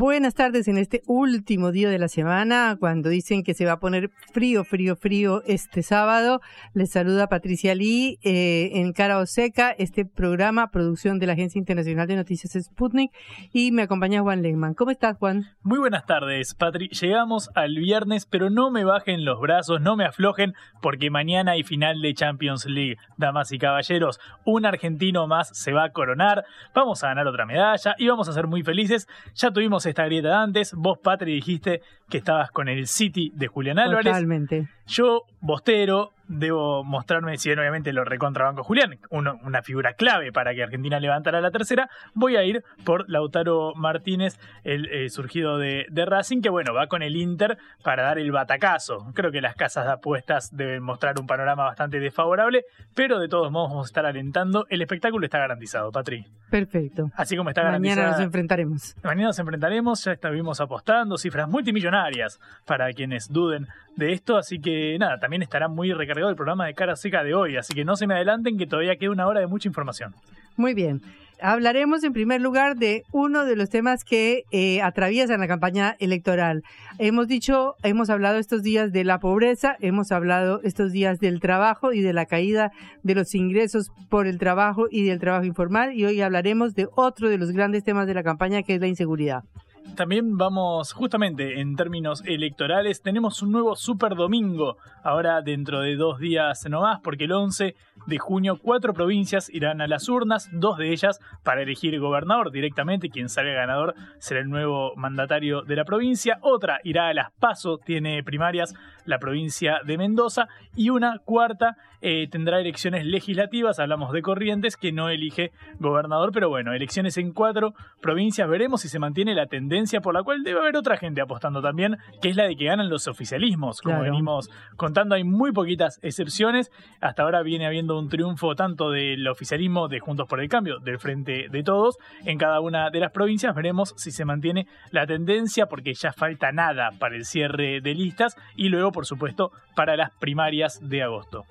Buenas tardes en este último día de la semana, cuando dicen que se va a poner frío, frío, frío este sábado. Les saluda Patricia Lee eh, en Cara o Seca, este programa, producción de la Agencia Internacional de Noticias Sputnik, y me acompaña Juan Lehmann. ¿Cómo estás, Juan? Muy buenas tardes, Patri. Llegamos al viernes, pero no me bajen los brazos, no me aflojen, porque mañana hay final de Champions League. Damas y caballeros, un argentino más se va a coronar, vamos a ganar otra medalla y vamos a ser muy felices. Ya tuvimos esta grieta antes. Vos, Patri, dijiste que estabas con el City de Julián Álvarez. Totalmente. Yo, Bostero, debo mostrarme, si bien obviamente lo recontrabanco Julián, una figura clave para que Argentina levantara la tercera, voy a ir por Lautaro Martínez, el eh, surgido de, de, Racing, que bueno, va con el Inter para dar el batacazo. Creo que las casas de apuestas deben mostrar un panorama bastante desfavorable, pero de todos modos vamos a estar alentando. El espectáculo está garantizado, Patri. Perfecto. Así como está garantizado. Mañana nos enfrentaremos. Mañana nos enfrentaremos, ya estuvimos apostando, cifras multimillonarias para quienes duden de esto, así que nada, también estará muy recargado el programa de cara seca de hoy, así que no se me adelanten que todavía queda una hora de mucha información. Muy bien. Hablaremos en primer lugar de uno de los temas que eh, atraviesan la campaña electoral. Hemos dicho, hemos hablado estos días de la pobreza, hemos hablado estos días del trabajo y de la caída de los ingresos por el trabajo y del trabajo informal y hoy hablaremos de otro de los grandes temas de la campaña que es la inseguridad. También vamos, justamente en términos electorales, tenemos un nuevo super domingo, ahora dentro de dos días nomás, porque el 11 de junio cuatro provincias irán a las urnas, dos de ellas para elegir gobernador directamente, quien salga ganador será el nuevo mandatario de la provincia, otra irá a las PASO, tiene primarias la provincia de Mendoza, y una cuarta eh, tendrá elecciones legislativas, hablamos de Corrientes, que no elige gobernador, pero bueno, elecciones en cuatro provincias, veremos si se mantiene la tendencia por la cual debe haber otra gente apostando también, que es la de que ganan los oficialismos, como Claro. venimos contando, hay muy poquitas excepciones, hasta ahora viene habiendo un triunfo tanto del oficialismo de Juntos por el Cambio, del Frente de Todos, en cada una de las provincias, veremos si se mantiene la tendencia, porque ya falta nada para el cierre de listas, y luego, por supuesto, para las primarias de agosto.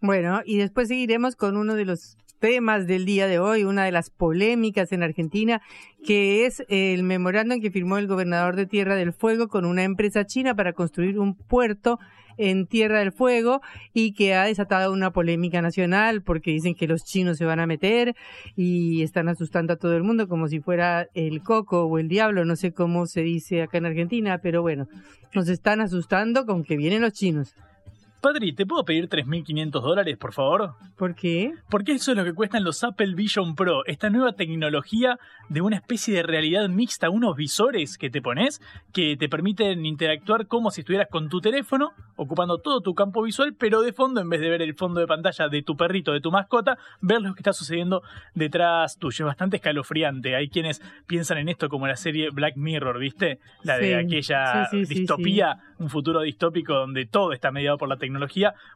Bueno, y después seguiremos con uno de los temas del día de hoy, una de las polémicas en Argentina, que es el memorándum que firmó el gobernador de Tierra del Fuego con una empresa china para construir un puerto en Tierra del Fuego y que ha desatado una polémica nacional porque dicen que los chinos se van a meter y están asustando a todo el mundo como si fuera el coco o el diablo, no sé cómo se dice acá en Argentina, pero bueno, nos están asustando con que vienen los chinos. Padre, ¿te puedo pedir 3.500 dólares, por favor? ¿Por qué? Porque eso es lo que cuestan los Apple Vision Pro, esta nueva tecnología de una especie de realidad mixta, unos visores que te pones que te permiten interactuar como si estuvieras con tu teléfono, ocupando todo tu campo visual, pero de fondo, en vez de ver el fondo de pantalla de tu perrito, de tu mascota, ver lo que está sucediendo detrás tuyo. Es bastante escalofriante. Hay quienes piensan en esto como la serie Black Mirror, ¿viste? La de Sí. aquella Sí, sí, sí, distopía, un futuro distópico donde todo está mediado por la tecnología.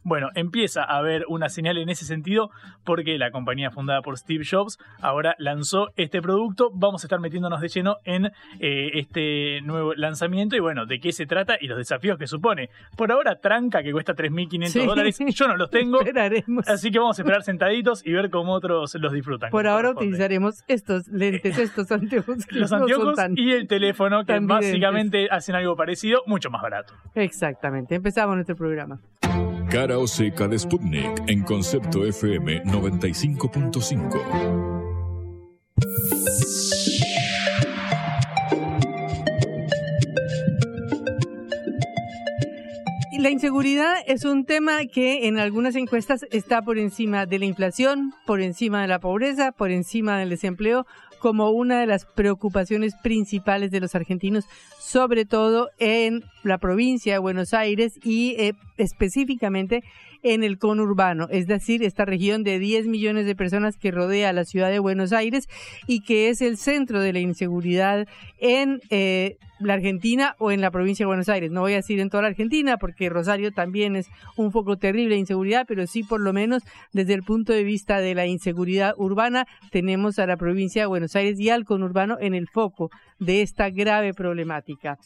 Bueno, empieza a haber una señal en ese sentido porque la compañía fundada por Steve Jobs ahora lanzó este producto. Vamos a estar metiéndonos de lleno en eh, este nuevo lanzamiento y bueno, de qué se trata y los desafíos que supone. Por ahora, tranca que cuesta 3.500 Sí. dólares. Yo no los tengo. Esperaremos. Así que vamos a esperar sentaditos y ver cómo otros los disfrutan. Por ahora utilizaremos estos lentes, estos anteojos. que Los no son anteojos tan- y el teléfono que básicamente hacen algo parecido, mucho más barato. Exactamente. Empezamos nuestro programa. Cara o seca de Sputnik en Concepto FM 95.5. la inseguridad es un tema que en algunas encuestas está por encima de la inflación, por encima de la pobreza, por encima del desempleo, como una de las preocupaciones principales de los argentinos, sobre todo en la provincia de Buenos Aires y eh, específicamente en el conurbano, es decir, esta región de 10 millones de personas que rodea la ciudad de Buenos Aires y que es el centro de la inseguridad en eh, la Argentina o en la provincia de Buenos Aires. No voy a decir en toda la Argentina porque Rosario también es un foco terrible de inseguridad, pero sí por lo menos desde el punto de vista de la inseguridad urbana tenemos a la provincia de Buenos Aires y al conurbano en el foco de esta grave problemática.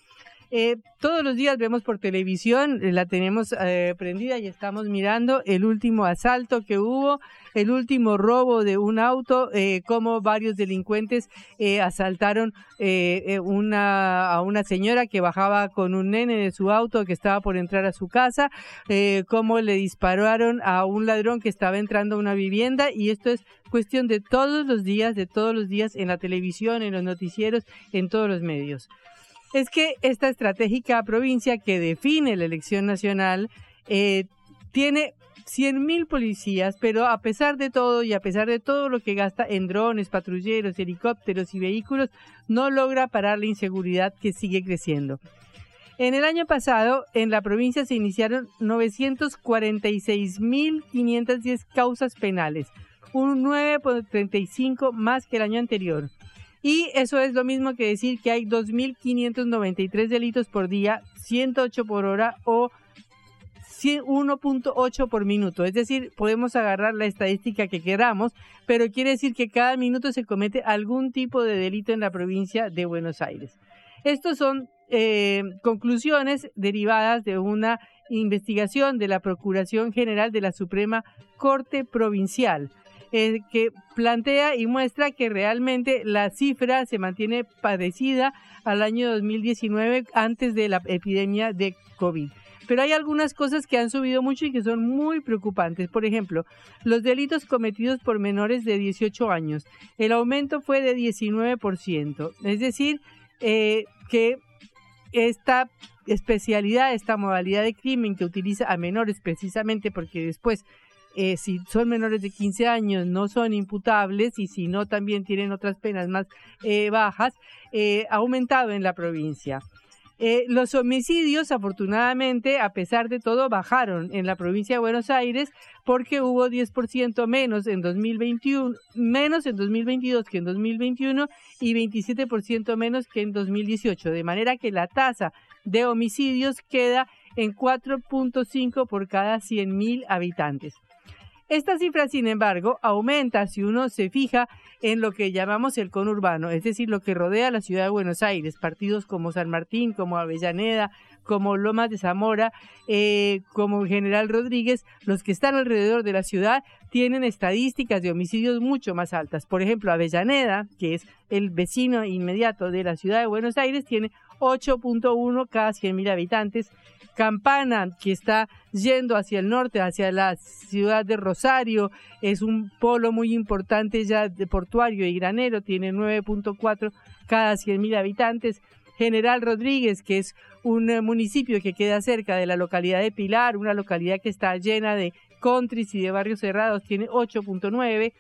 Eh, todos los días vemos por televisión, eh, la tenemos eh, prendida y estamos mirando el último asalto que hubo, el último robo de un auto, eh, cómo varios delincuentes eh, asaltaron una, a una señora que bajaba con un nene de su auto que estaba por entrar a su casa, cómo le dispararon a un ladrón que estaba entrando a una vivienda y esto es cuestión de todos los días, de todos los días en la televisión, en los noticieros, en todos los medios es que esta estratégica provincia que define la elección nacional eh, tiene 100.000 policías, pero a pesar de todo y a pesar de todo lo que gasta en drones, patrulleros, helicópteros y vehículos, no logra parar la inseguridad que sigue creciendo. En el año pasado, en la provincia se iniciaron 946.510 causas penales, un 9.35 más que el año anterior. Y eso es lo mismo que decir que hay 2.593 delitos por día, 108 por hora o 1.8 por minuto. Es decir, podemos agarrar la estadística que queramos, pero quiere decir que cada minuto se comete algún tipo de delito en la provincia de Buenos Aires. Estos son eh, conclusiones derivadas de una investigación de la Procuración General de la Suprema Corte Provincial eh, que plantea y muestra que realmente la cifra se mantiene parecida al año 2019 antes de la epidemia de COVID. Pero hay algunas cosas que han subido mucho y que son muy preocupantes. Por ejemplo, los delitos cometidos por menores de 18 años. El aumento fue de 19%. Es decir, eh, que esta especialidad, esta modalidad de crimen que utiliza a menores precisamente porque después eh, si son menores de 15 años no son imputables y si no también tienen otras penas más eh, bajas, eh, ha aumentado en la provincia. los homicidios, afortunadamente, a pesar de todo, bajaron en la provincia de Buenos Aires porque hubo 10% menos en 2021, menos en 2022 que en 2021 y 27% menos que en 2018, de manera que la tasa de homicidios queda en 4.5 por cada 100.000 habitantes. Esta cifra, sin embargo, aumenta si uno se fija en lo que llamamos el conurbano, es decir, lo que rodea la ciudad de Buenos Aires, partidos como San Martín, como Avellaneda, como Lomas de Zamora, eh, como General Rodríguez, los que están alrededor de la ciudad tienen estadísticas de homicidios mucho más altas. Por ejemplo, Avellaneda, que es el vecino inmediato de la ciudad de Buenos Aires, tiene 8.1 cada 100.000 habitantes. Campana, que está yendo hacia el norte, hacia la ciudad de Rosario, es un polo muy importante ya de portuario y granero, tiene 9.4 cada 100.000 habitantes. General Rodríguez, que es un eh, municipio que queda cerca de la localidad de Pilar, una localidad que está llena de countries y de barrios cerrados, tiene 8.9.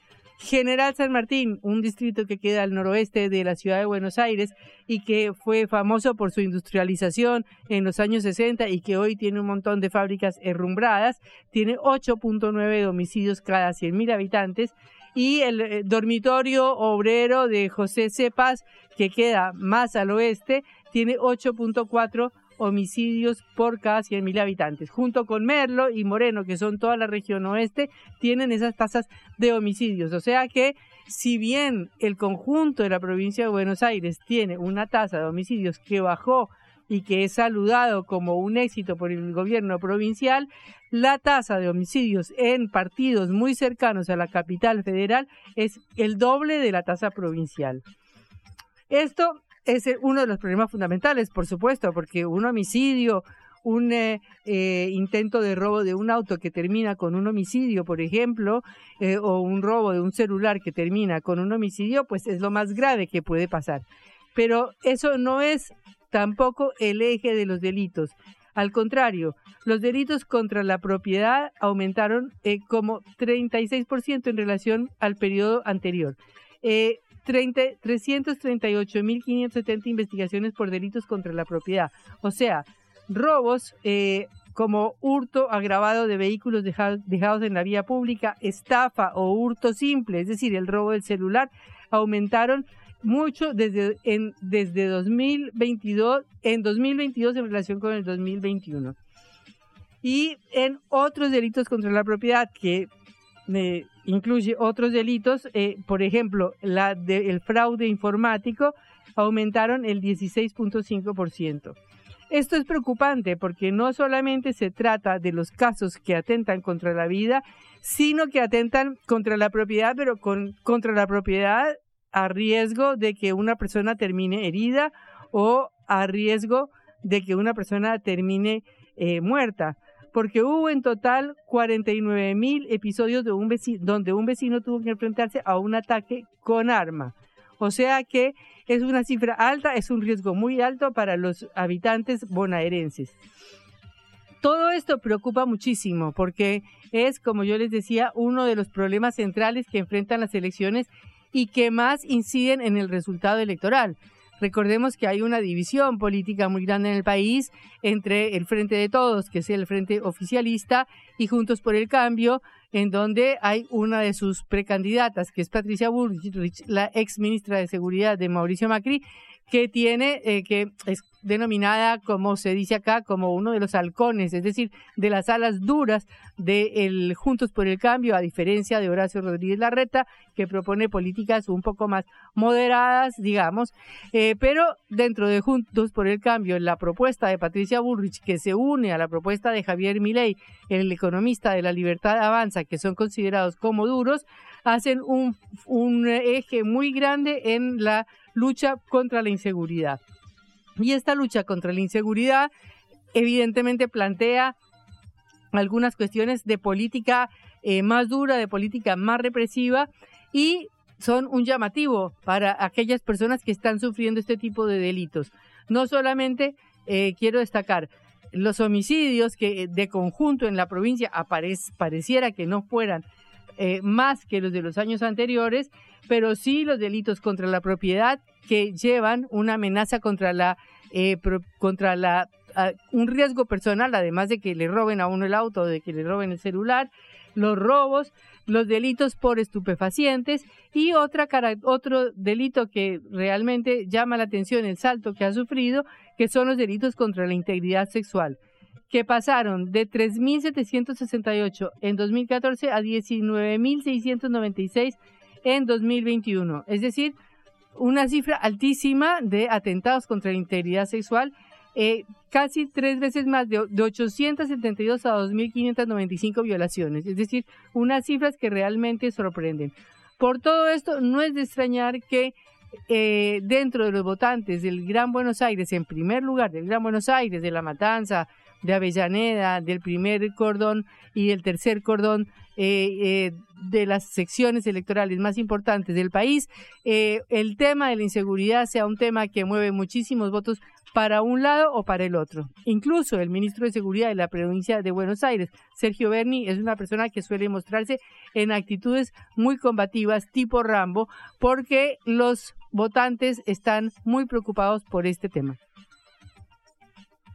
General San Martín, un distrito que queda al noroeste de la ciudad de Buenos Aires y que fue famoso por su industrialización en los años 60 y que hoy tiene un montón de fábricas herrumbradas, tiene 8.9 homicidios cada 100.000 habitantes y el eh, dormitorio obrero de José Cepas, que queda más al oeste, tiene 8.4 homicidios por cada 100.000 habitantes. Junto con Merlo y Moreno, que son toda la región oeste, tienen esas tasas de homicidios. O sea que si bien el conjunto de la provincia de Buenos Aires tiene una tasa de homicidios que bajó y que es saludado como un éxito por el gobierno provincial, la tasa de homicidios en partidos muy cercanos a la capital federal es el doble de la tasa provincial. Esto es uno de los problemas fundamentales, por supuesto, porque un homicidio, un eh, eh, intento de robo de un auto que termina con un homicidio, por ejemplo, eh, o un robo de un celular que termina con un homicidio, pues es lo más grave que puede pasar. Pero eso no es tampoco el eje de los delitos. Al contrario, los delitos contra la propiedad aumentaron eh, como 36% en relación al periodo anterior. Eh, 338.570 investigaciones por delitos contra la propiedad. O sea, robos eh, como hurto agravado de vehículos dejados en la vía pública, estafa o hurto simple, es decir, el robo del celular, aumentaron mucho desde, en, desde 2022, en 2022 en relación con el 2021. Y en otros delitos contra la propiedad que eh, incluye otros delitos, eh, por ejemplo, la de, el fraude informático aumentaron el 16.5%. Esto es preocupante porque no solamente se trata de los casos que atentan contra la vida, sino que atentan contra la propiedad, pero con, contra la propiedad a riesgo de que una persona termine herida o a riesgo de que una persona termine eh, muerta. Porque hubo en total 49 mil episodios de un donde un vecino tuvo que enfrentarse a un ataque con arma. O sea que es una cifra alta, es un riesgo muy alto para los habitantes bonaerenses. Todo esto preocupa muchísimo porque es, como yo les decía, uno de los problemas centrales que enfrentan las elecciones y que más inciden en el resultado electoral. Recordemos que hay una división política muy grande en el país entre el Frente de Todos, que es el Frente Oficialista, y Juntos por el Cambio, en donde hay una de sus precandidatas, que es Patricia Bullrich, la ex ministra de Seguridad de Mauricio Macri, que tiene, eh, que es denominada, como se dice acá, como uno de los halcones, es decir, de las alas duras de el Juntos por el Cambio, a diferencia de Horacio Rodríguez Larreta, que propone políticas un poco más moderadas, digamos, eh, pero dentro de Juntos por el Cambio, la propuesta de Patricia Bullrich, que se une a la propuesta de Javier Milei, el economista de la Libertad Avanza, que son considerados como duros, hacen un, un eje muy grande en la lucha contra la inseguridad. Y esta lucha contra la inseguridad evidentemente plantea algunas cuestiones de política eh, más dura, de política más represiva y son un llamativo para aquellas personas que están sufriendo este tipo de delitos. No solamente eh, quiero destacar los homicidios que de conjunto en la provincia pareciera que no fueran eh, más que los de los años anteriores, pero sí los delitos contra la propiedad que llevan una amenaza contra la eh, contra la un riesgo personal, además de que le roben a uno el auto, de que le roben el celular, los robos, los delitos por estupefacientes y otra otro delito que realmente llama la atención, el salto que ha sufrido, que son los delitos contra la integridad sexual que pasaron de 3.768 en 2014 a 19.696 en 2021. Es decir, una cifra altísima de atentados contra la integridad sexual, eh, casi tres veces más, de, 872 a 2.595 violaciones. Es decir, unas cifras que realmente sorprenden. Por todo esto, no es de extrañar que eh, dentro de los votantes del Gran Buenos Aires, en primer lugar del Gran Buenos Aires, de La Matanza, de Avellaneda, del primer cordón y el tercer cordón eh, eh, de las secciones electorales más importantes del país, eh, el tema de la inseguridad sea un tema que mueve muchísimos votos para un lado o para el otro. Incluso el ministro de Seguridad de la provincia de Buenos Aires, Sergio Berni, es una persona que suele mostrarse en actitudes muy combativas, tipo Rambo, porque los votantes están muy preocupados por este tema.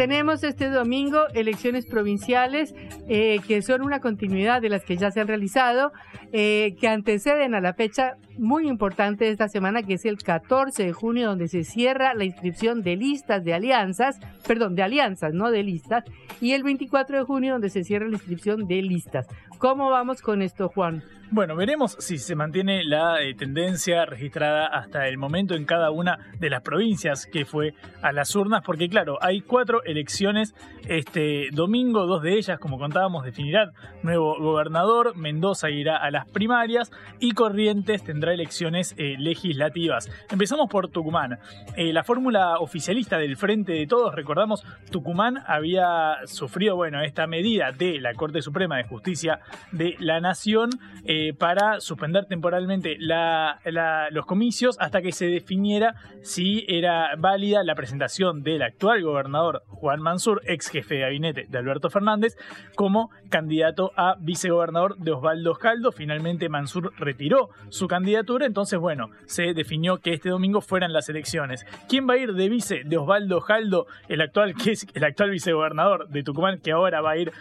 Tenemos este domingo elecciones provinciales eh, que son una continuidad de las que ya se han realizado, eh, que anteceden a la fecha muy importante de esta semana, que es el 14 de junio, donde se cierra la inscripción de listas de alianzas, perdón, de alianzas, no de listas, y el 24 de junio, donde se cierra la inscripción de listas. ¿Cómo vamos con esto, Juan? Bueno, veremos si se mantiene la eh, tendencia registrada hasta el momento en cada una de las provincias que fue a las urnas, porque claro, hay cuatro elecciones este domingo, dos de ellas, como contábamos, definirán nuevo gobernador, Mendoza irá a las primarias y Corrientes tendrá elecciones eh, legislativas. Empezamos por Tucumán. Eh, la fórmula oficialista del Frente de Todos, recordamos, Tucumán había sufrido, bueno, esta medida de la Corte Suprema de Justicia de la Nación. Para suspender temporalmente los comicios hasta que se definiera si era válida la presentación del actual gobernador Juan Mansur, ex jefe de gabinete de Alberto Fernández, como candidato a vicegobernador de Osvaldo Jaldo. Finalmente Mansur retiró su candidatura, entonces bueno, se definió que este domingo fueran las elecciones. ¿Quién va a ir de vice de Osvaldo Jaldo, el actual, que es el actual vicegobernador de Tucumán, que ahora va a ir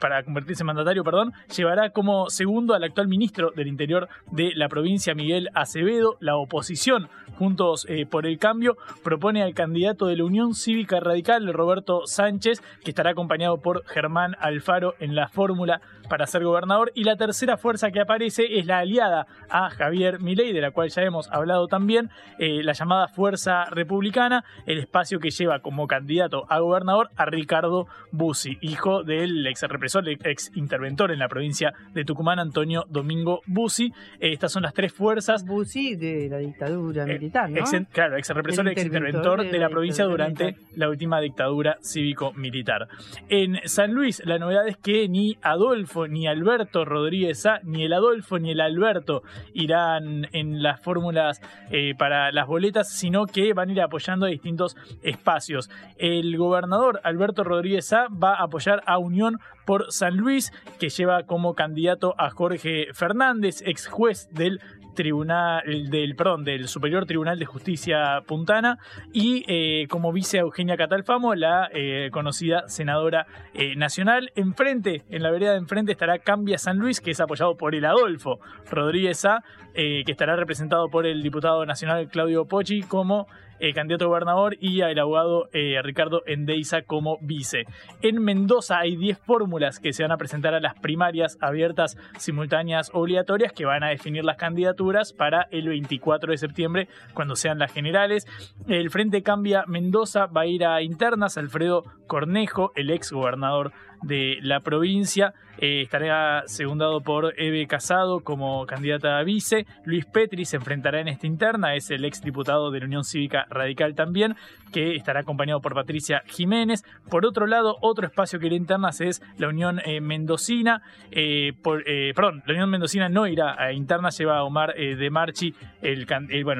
para convertirse en mandatario, perdón? Llevará como segundo al actual ministro del Interior de la provincia, Miguel Acevedo. La oposición, Juntos eh, por el Cambio, propone al candidato de la Unión Cívica Radical, Roberto Sánchez, que estará acompañado por Germán Alfaro en la fórmula para ser gobernador. Y la tercera fuerza que aparece es la aliada a Javier Milei, de la cual ya hemos hablado también, eh, la llamada Fuerza Republicana, el espacio que lleva como candidato a gobernador a Ricardo Bussi, hijo del ex represor, ex interventor en la provincia de Tucumán, Antonio Domingo Bussi. Eh, estas son las tres fuerzas. Bussi de la dictadura eh, militar, ¿no? claro, ex represor, ex interventor de, la, provincia durante la última dictadura cívico-militar. En San Luis, la novedad es que ni Adolfo ni Alberto Rodríguez A, ni el Adolfo ni el Alberto irán en las fórmulas eh, para las boletas, sino que van a ir apoyando a distintos espacios. El gobernador Alberto Rodríguez A va a apoyar a Unión por San Luis, que lleva como candidato a Jorge Fernández, ex juez del tribunal del perdón del Superior Tribunal de Justicia Puntana y eh, como vice Eugenia Catalfamo la eh, conocida senadora eh, nacional. Enfrente en la vereda de enfrente estará Cambia San Luis que es apoyado por el Adolfo Rodríguez A que estará representado por el diputado nacional Claudio Pochi como eh, candidato a gobernador, y el abogado eh, Ricardo Endeiza como vice. En Mendoza hay 10 fórmulas que se van a presentar a las primarias abiertas, simultáneas, obligatorias, que van a definir las candidaturas para el 24 de septiembre, cuando sean las generales. El Frente Cambia Mendoza va a ir a internas. Alfredo Cornejo, el ex gobernador de la provincia. Eh, estará segundado por Eve Casado como candidata a vice. Luis Petri se enfrentará en esta interna, es el ex diputado de la Unión Cívica Radical también, que estará acompañado por Patricia Jiménez. Por otro lado, otro espacio que irá internas es la Unión eh, Mendocina. Eh, perdón, la Unión Mendocina no irá a internas, lleva a Omar de Marchi, el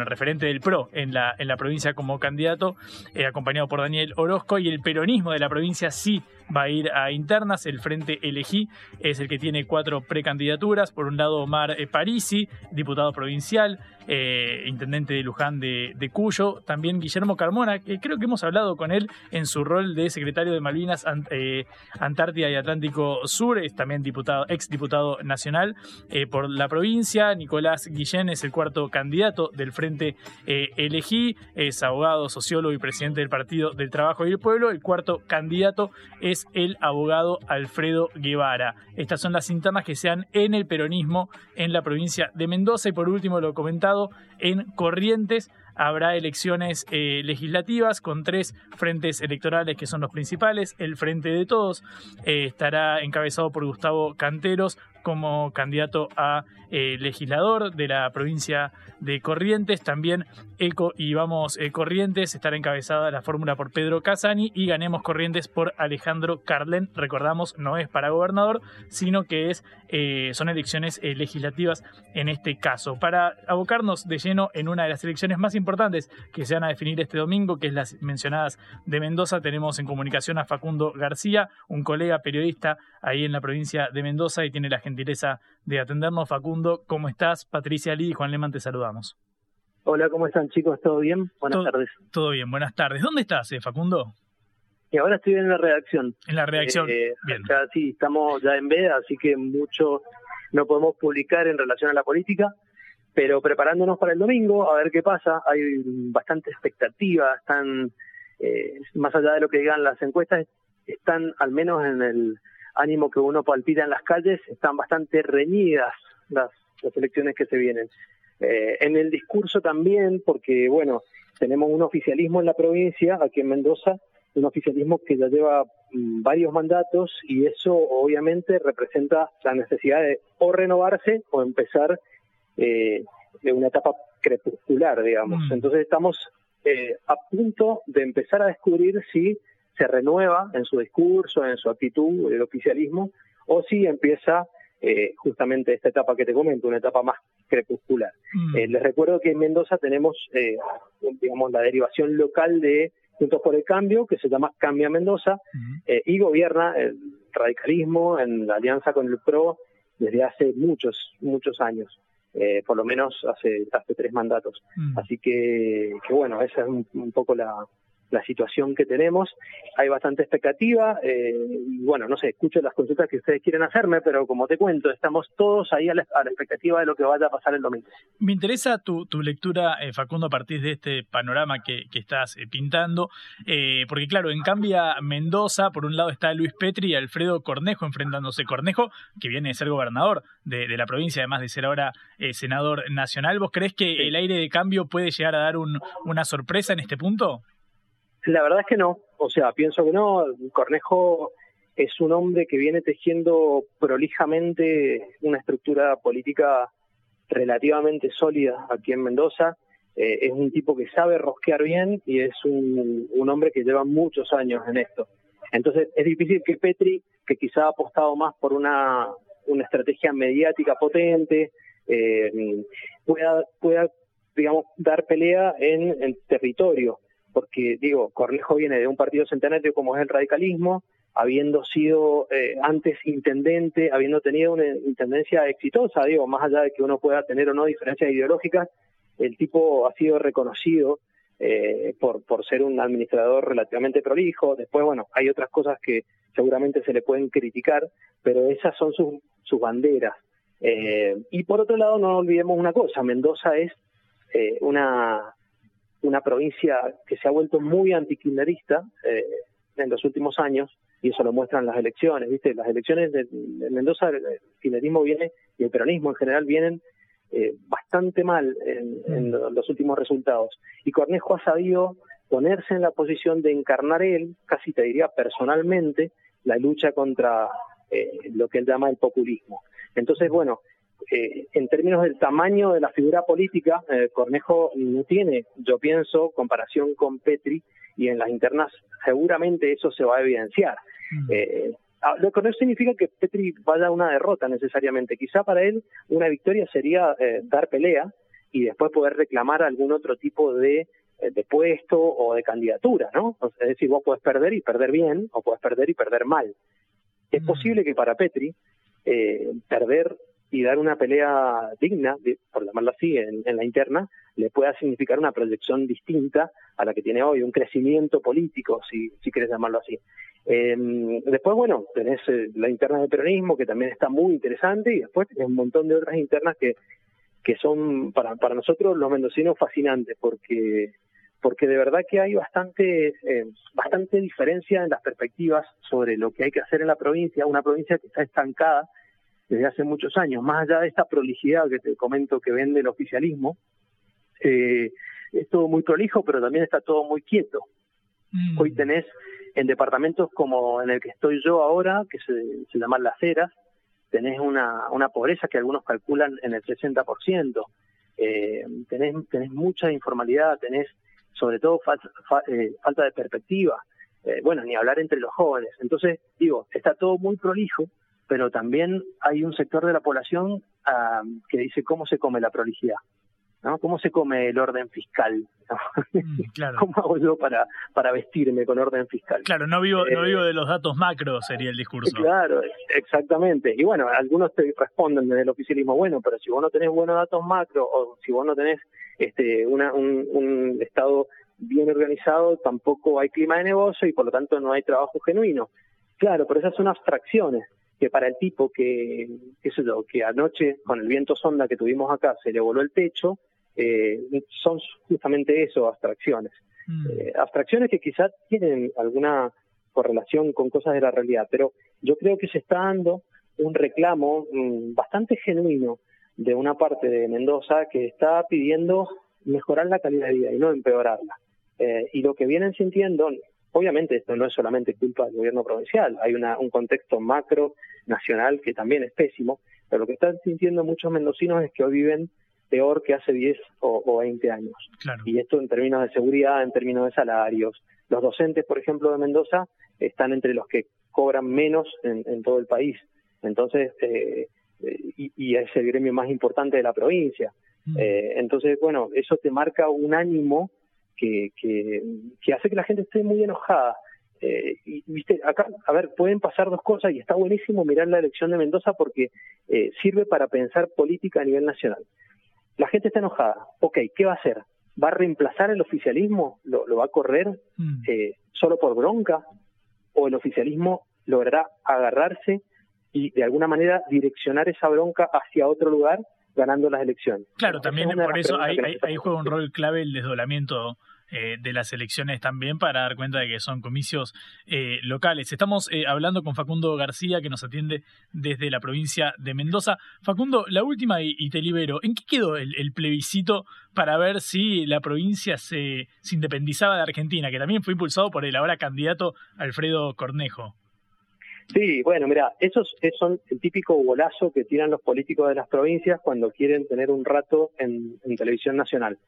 referente del PRO en la, en la provincia como candidato, acompañado por Daniel Orozco, y el peronismo de la provincia sí va a ir a internas. El Frente Elegí es el que tiene cuatro precandidaturas. Por un lado, Omar eh, Parisi, diputado provincial, eh, intendente de Luján de, Cuyo. También Guillermo Carmona, que creo que hemos hablado con él en su rol de secretario de Malvinas, eh, Antártida y Atlántico Sur. Es también diputado, ex diputado nacional por la provincia. Nicolás Guillén es el cuarto candidato del Frente Elegí. Es abogado, sociólogo y presidente del Partido del Trabajo y el Pueblo. El cuarto candidato es el abogado Alfredo Guevara. Estas son las internas que se dan en el peronismo en la provincia de Mendoza y por último lo comentado en Corrientes habrá elecciones eh, legislativas con tres frentes electorales que son los principales. El Frente de Todos eh, estará encabezado por Gustavo Canteros como candidato a eh, legislador de la provincia de Corrientes. También Eco y Vamos Corrientes estará encabezada la fórmula por Pedro Casani y Ganemos Corrientes por Alejandro Carlen. Recordamos, no es para gobernador, sino que es, son elecciones legislativas en este caso. Para abocarnos de lleno en una de las elecciones más importantes, que se van a definir este domingo, que es las mencionadas de Mendoza. Tenemos en comunicación a Facundo García, un colega periodista ahí en la provincia de Mendoza y tiene la gentileza de atendernos. Facundo, ¿cómo estás? Patricia Lee y Juan Leman te saludamos. Hola, ¿cómo están chicos? ¿Todo bien? Buenas tardes. Todo bien, buenas tardes. ¿Dónde estás, eh, Facundo? Y ahora estoy en la redacción. En la redacción. Eh, bien. sí, estamos ya en veda, así que mucho no podemos publicar en relación a la política pero preparándonos para el domingo, a ver qué pasa, hay bastante expectativa, están, eh, más allá de lo que digan las encuestas, están al menos en el ánimo que uno palpita en las calles, están bastante reñidas las, las elecciones que se vienen. Eh, en el discurso también, porque bueno, tenemos un oficialismo en la provincia, aquí en Mendoza, un oficialismo que ya lleva mm, varios mandatos y eso obviamente representa la necesidad de o renovarse o empezar eh, de una etapa crepuscular, digamos. Mm. Entonces estamos eh, a punto de empezar a descubrir si se renueva en su discurso, en su actitud, el oficialismo, o si empieza eh, justamente esta etapa que te comento, una etapa más crepuscular. Mm. Eh, les recuerdo que en Mendoza tenemos, eh, digamos, la derivación local de Juntos por el Cambio, que se llama Cambia Mendoza, eh, y gobierna el radicalismo en la alianza con el PRO desde hace muchos, muchos años. Eh, por lo menos hace, hace tres mandatos. Mm. Así que, que bueno, esa es un, un poco la, la situación que tenemos. Hay bastante expectativa. Eh, y bueno, no sé, escucho las consultas que ustedes quieren hacerme, pero como te cuento, estamos todos ahí a la, a la expectativa de lo que vaya a pasar el domingo. Me interesa tu, tu lectura, eh, Facundo, a partir de este panorama que, que estás eh, pintando, eh, porque claro, en cambia Mendoza, por un lado está Luis Petri y Alfredo Cornejo enfrentándose. Cornejo, que viene de ser gobernador de, de la provincia, además de ser ahora eh, senador nacional. ¿Vos crees que el aire de cambio puede llegar a dar un, una sorpresa en este punto? La verdad es que no. O sea, pienso que no. Cornejo es un hombre que viene tejiendo prolijamente una estructura política relativamente sólida aquí en Mendoza. Eh, es un tipo que sabe rosquear bien y es un, un hombre que lleva muchos años en esto. Entonces es difícil que Petri, que quizá ha apostado más por una, una estrategia mediática potente, eh, pueda, pueda, digamos, dar pelea en el territorio. Porque, digo, Cornejo viene de un partido centenario como es el radicalismo, habiendo sido eh, antes intendente, habiendo tenido una intendencia exitosa, digo, más allá de que uno pueda tener o no diferencias ideológicas, el tipo ha sido reconocido eh, por, por ser un administrador relativamente prolijo. Después, bueno, hay otras cosas que seguramente se le pueden criticar, pero esas son sus, sus banderas. Eh, y por otro lado, no olvidemos una cosa, Mendoza es eh, una, una provincia que se ha vuelto muy antikirchnerista eh, en los últimos años, y eso lo muestran las elecciones, ¿viste? Las elecciones de, de Mendoza, el kirchnerismo viene, y el peronismo en general vienen eh, bastante mal en, en, los últimos resultados. Y Cornejo ha sabido ponerse en la posición de encarnar él, casi te diría personalmente, la lucha contra eh, lo que él llama el populismo. Entonces, bueno, eh, en términos del tamaño de la figura política, eh, Cornejo no tiene, yo pienso, comparación con Petri, y en las internas seguramente eso se va a evidenciar. Mm. Eh, lo que no significa que Petri vaya a una derrota necesariamente. Quizá para él una victoria sería eh, dar pelea y después poder reclamar algún otro tipo de, de puesto o de candidatura, ¿no? Es decir, vos podés perder y perder bien, o podés perder y perder mal. Es Mm. posible que para Petri eh, perder y dar una pelea digna, por llamarlo así, en, en, la interna, le pueda significar una proyección distinta a la que tiene hoy, un crecimiento político, si, si quieres llamarlo así. Eh, después, bueno, tenés eh, la interna del peronismo, que también está muy interesante, y después tenés un montón de otras internas que, que son para, para nosotros los mendocinos fascinantes, porque porque de verdad que hay bastante eh, bastante diferencia en las perspectivas sobre lo que hay que hacer en la provincia, una provincia que está estancada desde hace muchos años, más allá de esta prolijidad que te comento que vende el oficialismo, eh, es todo muy prolijo, pero también está todo muy quieto. Mm. Hoy tenés en departamentos como en el que estoy yo ahora, que se, se llaman Las Heras, tenés una, una pobreza que algunos calculan en el 60%, eh, tenés, tenés mucha informalidad, tenés sobre todo falta, fa, eh, falta de perspectiva, eh, bueno, ni hablar entre los jóvenes. Entonces, digo, está todo muy prolijo, pero también hay un sector de la población uh, que dice cómo se come la prolijidad. ¿no? ¿Cómo se come el orden fiscal? ¿no? Mm, claro. ¿Cómo hago yo para, para vestirme con orden fiscal? Claro, no vivo, eh, no vivo de los datos macro, sería el discurso. Claro, exactamente. Y bueno, algunos te responden desde el oficialismo, bueno, pero si vos no tenés buenos datos macro o si vos no tenés este, una, un, un Estado bien organizado, tampoco hay clima de negocio y por lo tanto no hay trabajo genuino. Claro, pero esas son abstracciones que para el tipo que, qué sé yo, que anoche con el viento sonda que tuvimos acá se le voló el techo, eh, son justamente eso, abstracciones. Mm. Eh, abstracciones que quizás tienen alguna correlación con cosas de la realidad, pero yo creo que se está dando un reclamo mm, bastante genuino de una parte de Mendoza que está pidiendo mejorar la calidad de vida y no empeorarla. Eh, y lo que vienen sintiendo, obviamente esto no es solamente culpa del gobierno provincial, hay una, un contexto macro nacional que también es pésimo, pero lo que están sintiendo muchos mendocinos es que hoy viven peor que hace 10 o, o 20 años. Y esto en términos de seguridad, en términos de salarios. Los docentes, por ejemplo, de Mendoza están entre los que cobran menos en, en todo el país. Entonces, eh, y, y, es el gremio más importante de la provincia. Mm. Eh, entonces, bueno, eso te marca un ánimo que, que, que hace que la gente esté muy enojada. Eh, y viste, acá, a ver, pueden pasar dos cosas y está buenísimo mirar la elección de Mendoza porque eh, sirve para pensar política a nivel nacional. La gente está enojada. Ok, ¿qué va a hacer? ¿Va a reemplazar el oficialismo? ¿Lo, lo va a correr mm. eh, solo por bronca? ¿O el oficialismo logrará agarrarse y de alguna manera direccionar esa bronca hacia otro lugar ganando las elecciones. Claro, también por eso ahí, ahí, juega un rol clave el desdoblamiento eh, de las elecciones también para dar cuenta de que son comicios eh, locales. Estamos eh, hablando con Facundo García que nos atiende desde la provincia de Mendoza. Facundo, la última y, te libero. ¿En qué quedó el, plebiscito para ver si la provincia se, se independizaba de Argentina, que también fue impulsado por el ahora candidato Alfredo Cornejo? Sí, bueno, mira, esos son el típico bolazo que tiran los políticos de las provincias cuando quieren tener un rato en, televisión nacional.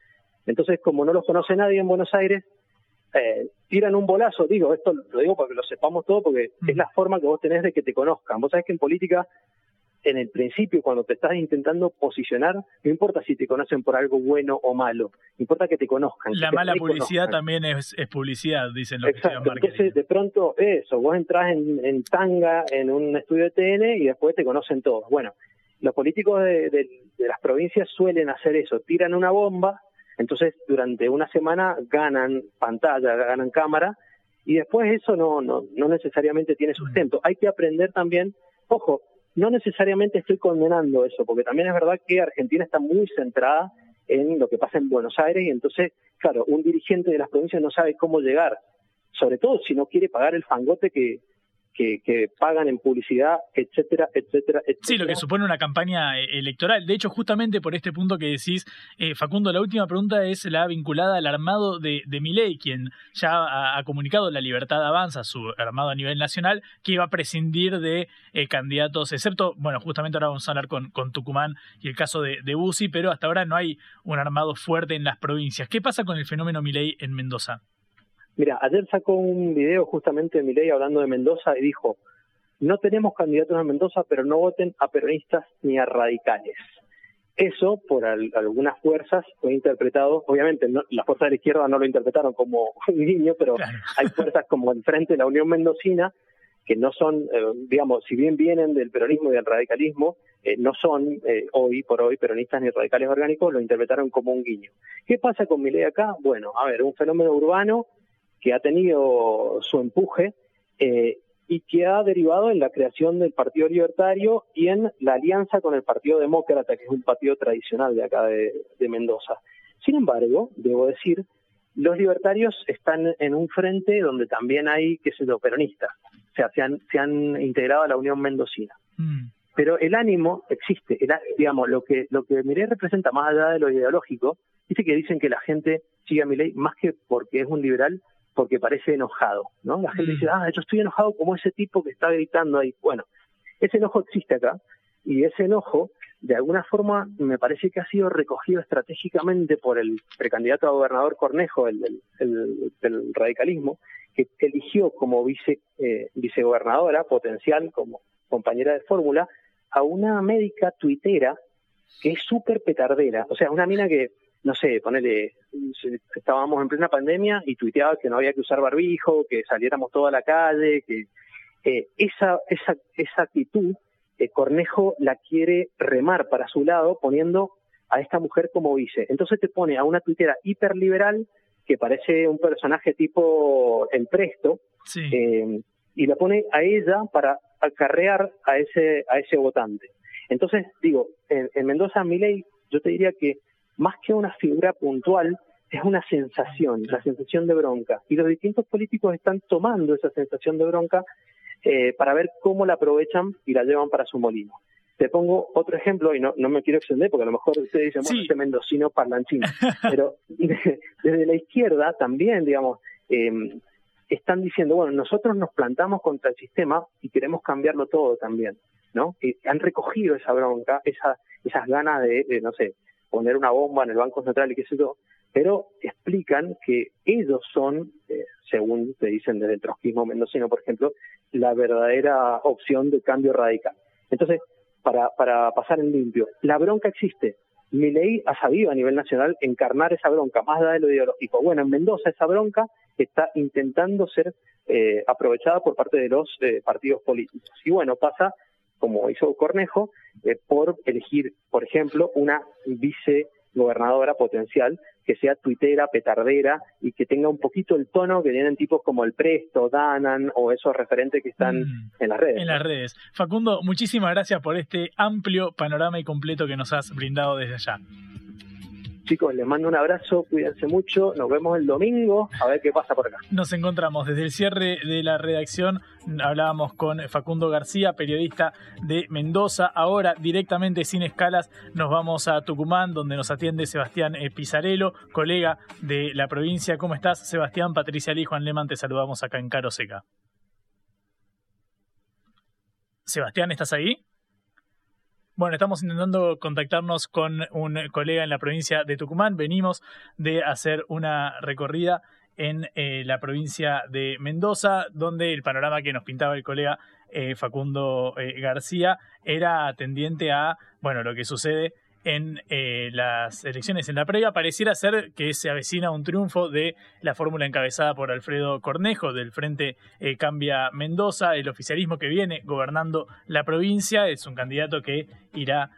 Entonces, como no los conoce nadie en Buenos Aires, eh, tiran un bolazo, digo, esto lo digo para que lo sepamos todo, porque es la forma que vos tenés de que te conozcan. Vos sabés que en política en el principio, cuando te estás intentando posicionar, no importa si te conocen por algo bueno o malo, importa que te conozcan. La mala publicidad también es, publicidad, dicen los Exacto. Entonces, de pronto, eso, vos entras en, tanga en un estudio de TN y después te conocen todos. Bueno, los políticos de, de las provincias suelen hacer eso, tiran una bomba, entonces durante una semana ganan pantalla, ganan cámara, y después eso no, no, no necesariamente tiene sustento. Hay que aprender también, ojo, no necesariamente estoy condenando eso, porque también es verdad que Argentina está muy centrada en lo que pasa en Buenos Aires y entonces, claro, un dirigente de las provincias no sabe cómo llegar, sobre todo si no quiere pagar el fangote que, que, pagan en publicidad, etcétera, etcétera, etcétera. Sí, lo que supone una campaña eh, electoral. De hecho, justamente por este punto que decís, eh, Facundo, la última pregunta es la vinculada al armado de, de Milei, quien ya ha, comunicado la libertad avanza, su armado a nivel nacional, que iba a prescindir de eh, candidatos, excepto, bueno, justamente ahora vamos a hablar con, Tucumán y el caso de, de pero hasta ahora no hay un armado fuerte en las provincias. ¿Qué pasa con el fenómeno Milei en Mendoza? Mira, ayer sacó un video justamente de Milei hablando de Mendoza y dijo, no tenemos candidatos en Mendoza, pero no voten a peronistas ni a radicales. Eso, por algunas fuerzas, fue interpretado, obviamente las fuerzas de la izquierda no lo interpretaron como un niño, pero hay fuerzas como el Frente de la Unión Mendocina, que no son, eh, digamos, si bien vienen del peronismo y del radicalismo, eh, no son eh, hoy por hoy peronistas ni radicales orgánicos, lo interpretaron como un guiño. ¿Qué pasa con Milei acá? Bueno, a ver, un fenómeno urbano que ha tenido su empuje eh, y que ha derivado en la creación del Partido Libertario y en la alianza con el Partido Demócrata, que es un partido tradicional de acá de, Mendoza. Sin embargo, debo decir, los libertarios están en un frente donde también hay, qué sé yo, peronistas. O sea, se han, se han integrado a la Unión Mendocina. Mm. Pero el ánimo existe, digamos, lo que, lo que Mireille representa más allá de lo ideológico, dice que dicen que la gente sigue a Milei más que porque es un liberal, porque parece enojado, ¿no? La gente dice, mm. ah, yo estoy enojado como ese tipo que está gritando ahí. Bueno, ese enojo existe acá y ese enojo, de alguna forma, me parece que ha sido recogido estratégicamente por el precandidato a gobernador Cornejo, el, del radicalismo, que eligió como vice eh, vicegobernadora potencial, como compañera de fórmula, a una médica tuitera que es súper petardera. O sea, una mina que no sé, ponele, estábamos en plena pandemia y tuiteaba que no había que usar barbijo, que saliéramos toda la calle, que eh, esa, esa, esa actitud eh, Cornejo la quiere remar para su lado poniendo a esta mujer como vice. Entonces te pone a una tuitera hiperliberal que parece un personaje tipo el presto eh, y la pone a ella para acarrear a ese, a ese votante. Entonces, digo, en, en Mendoza Miley yo te diría que más que una figura puntual, es una sensación, la sensación de bronca. Y los distintos políticos están tomando esa sensación de bronca eh, para ver cómo la aprovechan y la llevan para su molino. Te pongo otro ejemplo, y no, no me quiero extender porque a lo mejor ustedes dicen, bueno, este mendocino parlanchín, pero desde la izquierda también, digamos, eh, están diciendo, bueno, nosotros nos plantamos contra el sistema y queremos cambiarlo todo también, ¿no? Y han recogido esa bronca, esa, esas ganas de, de, no sé, poner una bomba en el Banco Central y qué sé yo, pero explican que ellos son, eh, según te dicen desde el trotskismo mendocino, por ejemplo, la verdadera opción de cambio radical. Entonces, para, para pasar en limpio, la bronca existe. Mi ley ha sabido a nivel nacional encarnar esa bronca, más allá de lo ideológico. Bueno, en Mendoza esa bronca está intentando ser eh, aprovechada por parte de los eh, partidos políticos. Y bueno, pasa, como hizo Cornejo, eh, por elegir, por ejemplo, una vicegobernadora potencial que sea tuitera, petardera y que tenga un poquito el tono que tienen tipos como el Presto, Danan o esos referentes que están mm, en las redes. En las redes. Facundo, muchísimas gracias por este amplio panorama y completo que nos has brindado desde allá. Chicos, les mando un abrazo, cuídense mucho, nos vemos el domingo, a ver qué pasa por acá. Nos encontramos desde el cierre de la redacción, hablábamos con Facundo García, periodista de Mendoza, ahora directamente sin escalas nos vamos a Tucumán, donde nos atiende Sebastián eh, Pizarello, colega de la provincia. ¿Cómo estás, Sebastián? Patricia Lee, Juan Leman, te saludamos acá en Caro Seca. Sebastián, ¿estás ahí? Bueno, estamos intentando contactarnos con un colega en la provincia de Tucumán. Venimos de hacer una recorrida en eh, la provincia de Mendoza, donde el panorama que nos pintaba el colega eh, Facundo eh, García era tendiente a, bueno, lo que sucede en eh, las elecciones en la previa, pareciera ser que se avecina un triunfo de la fórmula encabezada por Alfredo Cornejo del Frente eh, Cambia Mendoza, el oficialismo que viene gobernando la provincia, es un candidato que irá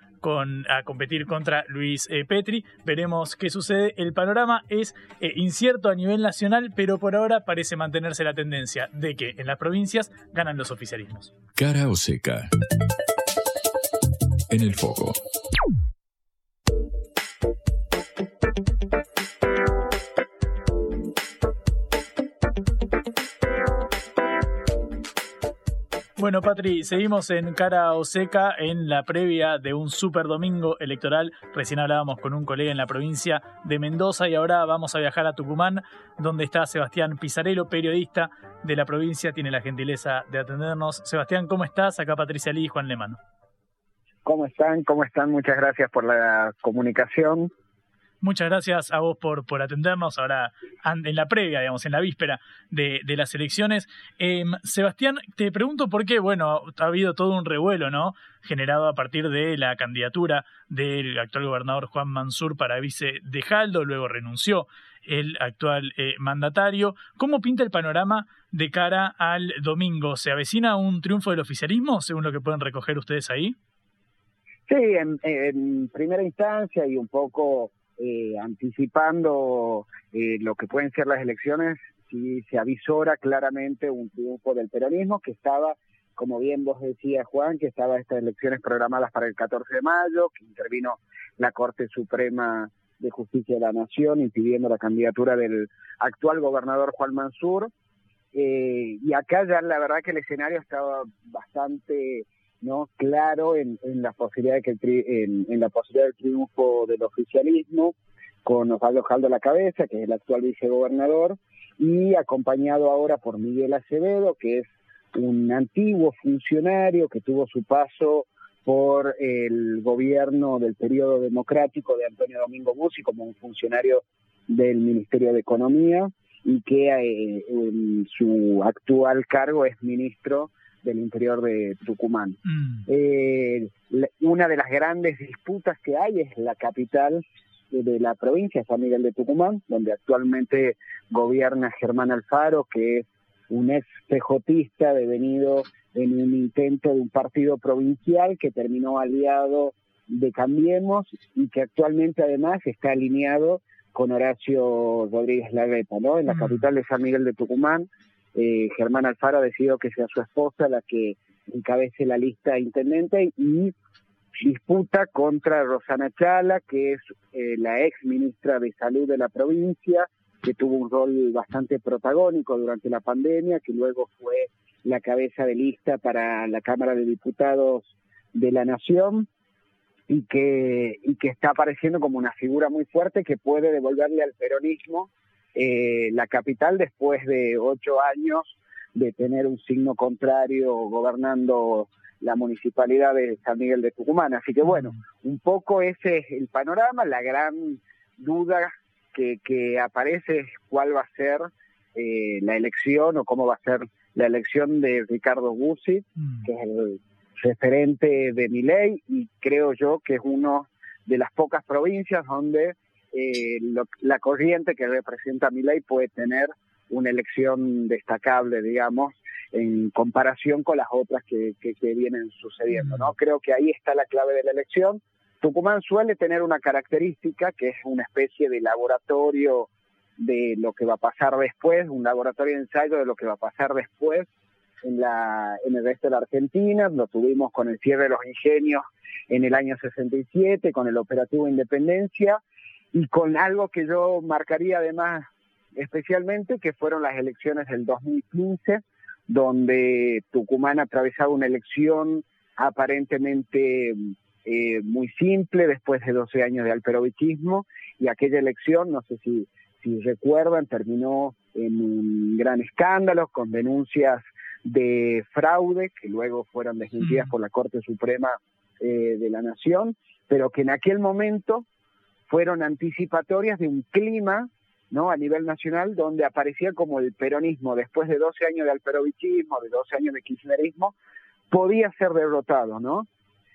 a competir contra Luis eh, Petri. Veremos qué sucede. El panorama es incierto a nivel nacional, pero por ahora parece mantenerse la tendencia de que en las provincias ganan los oficialismos. Cara o seca. En el foco. Bueno, Patri, seguimos en cara o seca en la previa de un super domingo electoral. Recién hablábamos con un colega en la provincia de Mendoza y ahora vamos a viajar a Tucumán, donde está Sebastián Pizarello, periodista de la provincia. Tiene la gentileza de atendernos. Sebastián, ¿cómo estás? Acá Patricia Lee y Juan Lemano. ¿Cómo están? ¿Cómo están? Muchas gracias por la comunicación. Muchas gracias a vos por, por atendernos ahora en la previa, digamos, en la víspera de, de las elecciones. Eh, Sebastián, te pregunto por qué, bueno, ha habido todo un revuelo, ¿no? Generado a partir de la candidatura del actual gobernador Juan Mansur para vice de Jaldo, luego renunció el actual eh, mandatario. ¿Cómo pinta el panorama de cara al domingo? ¿Se avecina un triunfo del oficialismo, según lo que pueden recoger ustedes ahí? Sí, en primera instancia y un poco eh, anticipando eh, lo que pueden ser las elecciones, si se avisora claramente un triunfo del peronismo que estaba, como bien vos decías Juan, que estaba estas elecciones programadas para el 14 de mayo, que intervino la Corte Suprema de Justicia de la Nación impidiendo la candidatura del actual gobernador Juan Mansur. Eh, y acá ya la verdad que el escenario estaba bastante no claro en, en la posibilidad de que el en, la posibilidad del triunfo del oficialismo con Osvaldo Jaldo a la cabeza que es el actual vicegobernador y acompañado ahora por Miguel Acevedo que es un antiguo funcionario que tuvo su paso por el gobierno del periodo democrático de Antonio Domingo Musi como un funcionario del Ministerio de Economía y que eh, en su actual cargo es ministro del interior de Tucumán. Mm. Eh, una de las grandes disputas que hay es la capital de la provincia, San Miguel de Tucumán, donde actualmente gobierna Germán Alfaro, que es un ex pejotista devenido en un intento de un partido provincial que terminó aliado de Cambiemos y que actualmente además está alineado con Horacio Rodríguez Larreta, ¿no? En la mm. capital de San Miguel de Tucumán, eh, Germán Alfaro ha decidido que sea su esposa la que encabece la lista intendente y disputa contra Rosana Chala, que es eh, la ex ministra de Salud de la provincia, que tuvo un rol bastante protagónico durante la pandemia, que luego fue la cabeza de lista para la Cámara de Diputados de la Nación y que, y que está apareciendo como una figura muy fuerte que puede devolverle al peronismo eh, la capital después de ocho años de tener un signo contrario gobernando la municipalidad de San Miguel de Tucumán. Así que bueno, un poco ese es el panorama, la gran duda que, que aparece es cuál va a ser eh, la elección o cómo va a ser la elección de Ricardo Bussi, que es el referente de mi ley y creo yo que es uno de las pocas provincias donde eh, la corriente que representa mi ley puede tener una elección destacable, digamos, en comparación con las otras que, que, vienen sucediendo, ¿no? Creo que ahí está la clave de la elección. Tucumán suele tener una característica que es una especie de laboratorio de lo que va a pasar después, un laboratorio de ensayo de lo que va a pasar después en, la, en el resto de la Argentina, lo tuvimos con el cierre de los ingenios en el año 67, con el operativo Independencia y con algo que yo marcaría además especialmente, que fueron las elecciones del 2015, donde Tucumán atravesaba una elección aparentemente eh, muy simple después de 12 años de alperovichismo y aquella elección, no sé si, si recuerdan, terminó en un gran escándalo con denuncias de fraude que luego fueron desmentidas por la Corte Suprema eh, de la Nación, pero que en aquel momento fueron anticipatorias de un clima ¿no? a nivel nacional donde aparecía como el peronismo, después de 12 años de alperovichismo, de 12 años de kirchnerismo, podía ser derrotado, ¿no?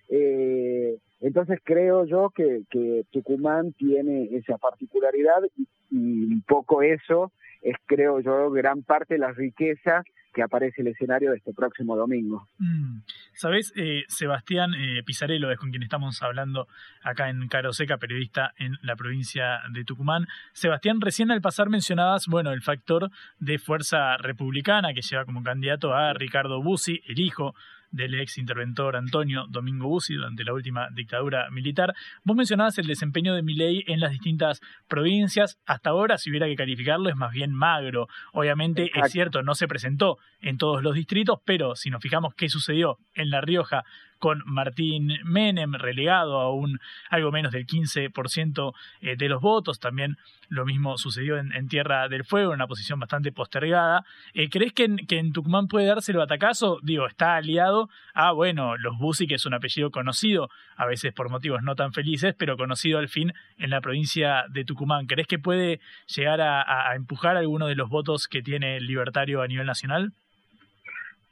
Eh, entonces creo yo que, que, Tucumán tiene esa particularidad y, un poco eso es, creo yo, gran parte de la riqueza que aparece el escenario de este próximo domingo. Mm. Sabes, eh, Sebastián eh, es con quien estamos hablando acá en Caroseca, periodista en la provincia de Tucumán. Sebastián, recién al pasar mencionabas, bueno, el factor de fuerza republicana que lleva como candidato a Ricardo Bussi, el hijo del ex interventor Antonio Domingo Bussi durante la última dictadura militar. Vos mencionabas el desempeño de Milei en las distintas provincias. Hasta ahora, si hubiera que calificarlo, es más bien magro. Obviamente, es cierto, no se presentó en todos los distritos, pero si nos fijamos qué sucedió en La Rioja con Martín Menem relegado a un algo menos del 15% eh, de los votos. También lo mismo sucedió en, Tierra del Fuego, en una posición bastante postergada. Eh, ¿Crees que en, Tucumán puede darse el batacazo? Digo, está aliado a, bueno, los Bussi, que es un apellido conocido, a veces por motivos no tan felices, pero conocido al fin en la provincia de Tucumán. ¿Crees que puede llegar a, a empujar alguno de los votos que tiene el libertario a nivel nacional?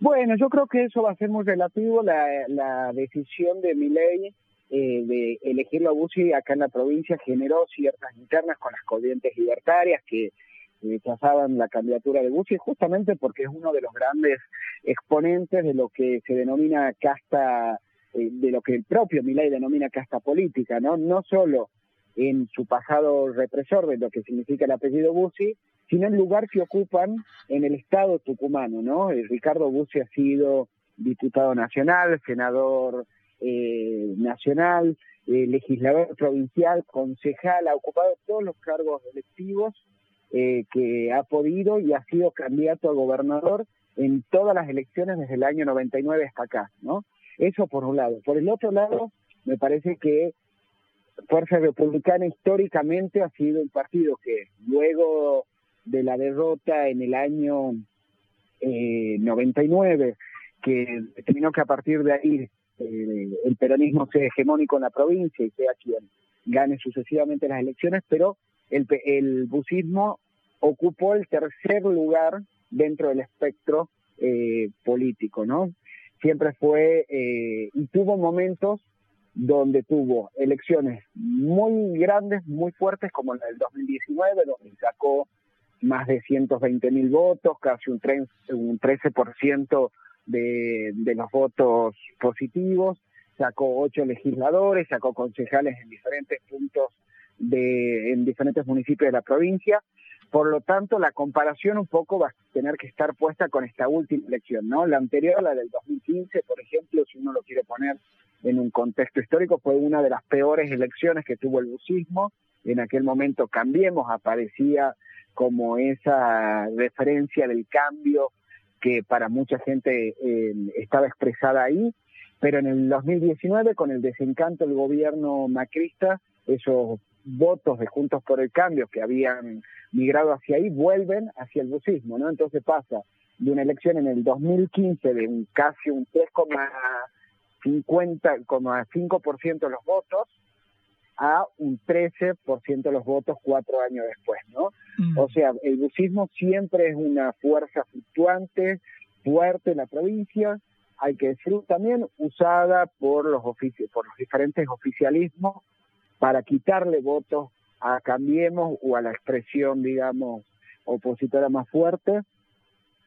Bueno, yo creo que eso va a ser muy relativo. La, la decisión de mi ley eh, de elegir a Bussi acá en la provincia generó ciertas internas con las corrientes libertarias que rechazaban la candidatura de Bussi justamente porque es uno de los grandes exponentes de lo que se denomina casta, eh, de lo que el propio Milei denomina casta política, ¿no? No solo en su pasado represor de lo que significa el apellido Bussi, sino el lugar que ocupan en el Estado tucumano, ¿no? Eh, Ricardo Bussi ha sido diputado nacional, senador eh, nacional, eh, legislador provincial, concejal, ha ocupado todos los cargos electivos que ha podido y ha sido candidato a gobernador en todas las elecciones desde el año 99 hasta acá, ¿no? Eso por un lado. Por el otro lado, me parece que Fuerza Republicana históricamente ha sido un partido que luego de la derrota en el año eh, 99, que terminó que a partir de ahí eh, el peronismo sea hegemónico en la provincia y sea quien gane sucesivamente las elecciones, pero el, el bucismo ocupó el tercer lugar dentro del espectro eh, político, ¿no? Siempre fue eh, y tuvo momentos donde tuvo elecciones muy grandes, muy fuertes, como la del 2019, donde sacó más de 120 mil votos, casi un, un 13% de, de los votos positivos, sacó ocho legisladores, sacó concejales en diferentes puntos de, en diferentes municipios de la provincia. Por lo tanto, la comparación un poco va a tener que estar puesta con esta última elección, ¿no? La anterior, la del 2015, por ejemplo, si uno lo quiere poner en un contexto histórico, fue una de las peores elecciones que tuvo el bucismo. En aquel momento Cambiemos aparecía como esa referencia del cambio que para mucha gente eh, estaba expresada ahí, pero en el 2019, con el desencanto del gobierno macrista, esos votos de Juntos por el Cambio que habían migrado hacia ahí vuelven hacia el bucismo, ¿no? Entonces pasa de una elección en el 2015 de un, casi un 3,50,5% de los votos a un 13% de los votos cuatro años después, ¿no? Mm. O sea, el bucismo siempre es una fuerza fluctuante, fuerte en la provincia, hay que decirlo también, usada por los, por los diferentes oficialismos para quitarle votos a Cambiemos o a la expresión, digamos, opositora más fuerte.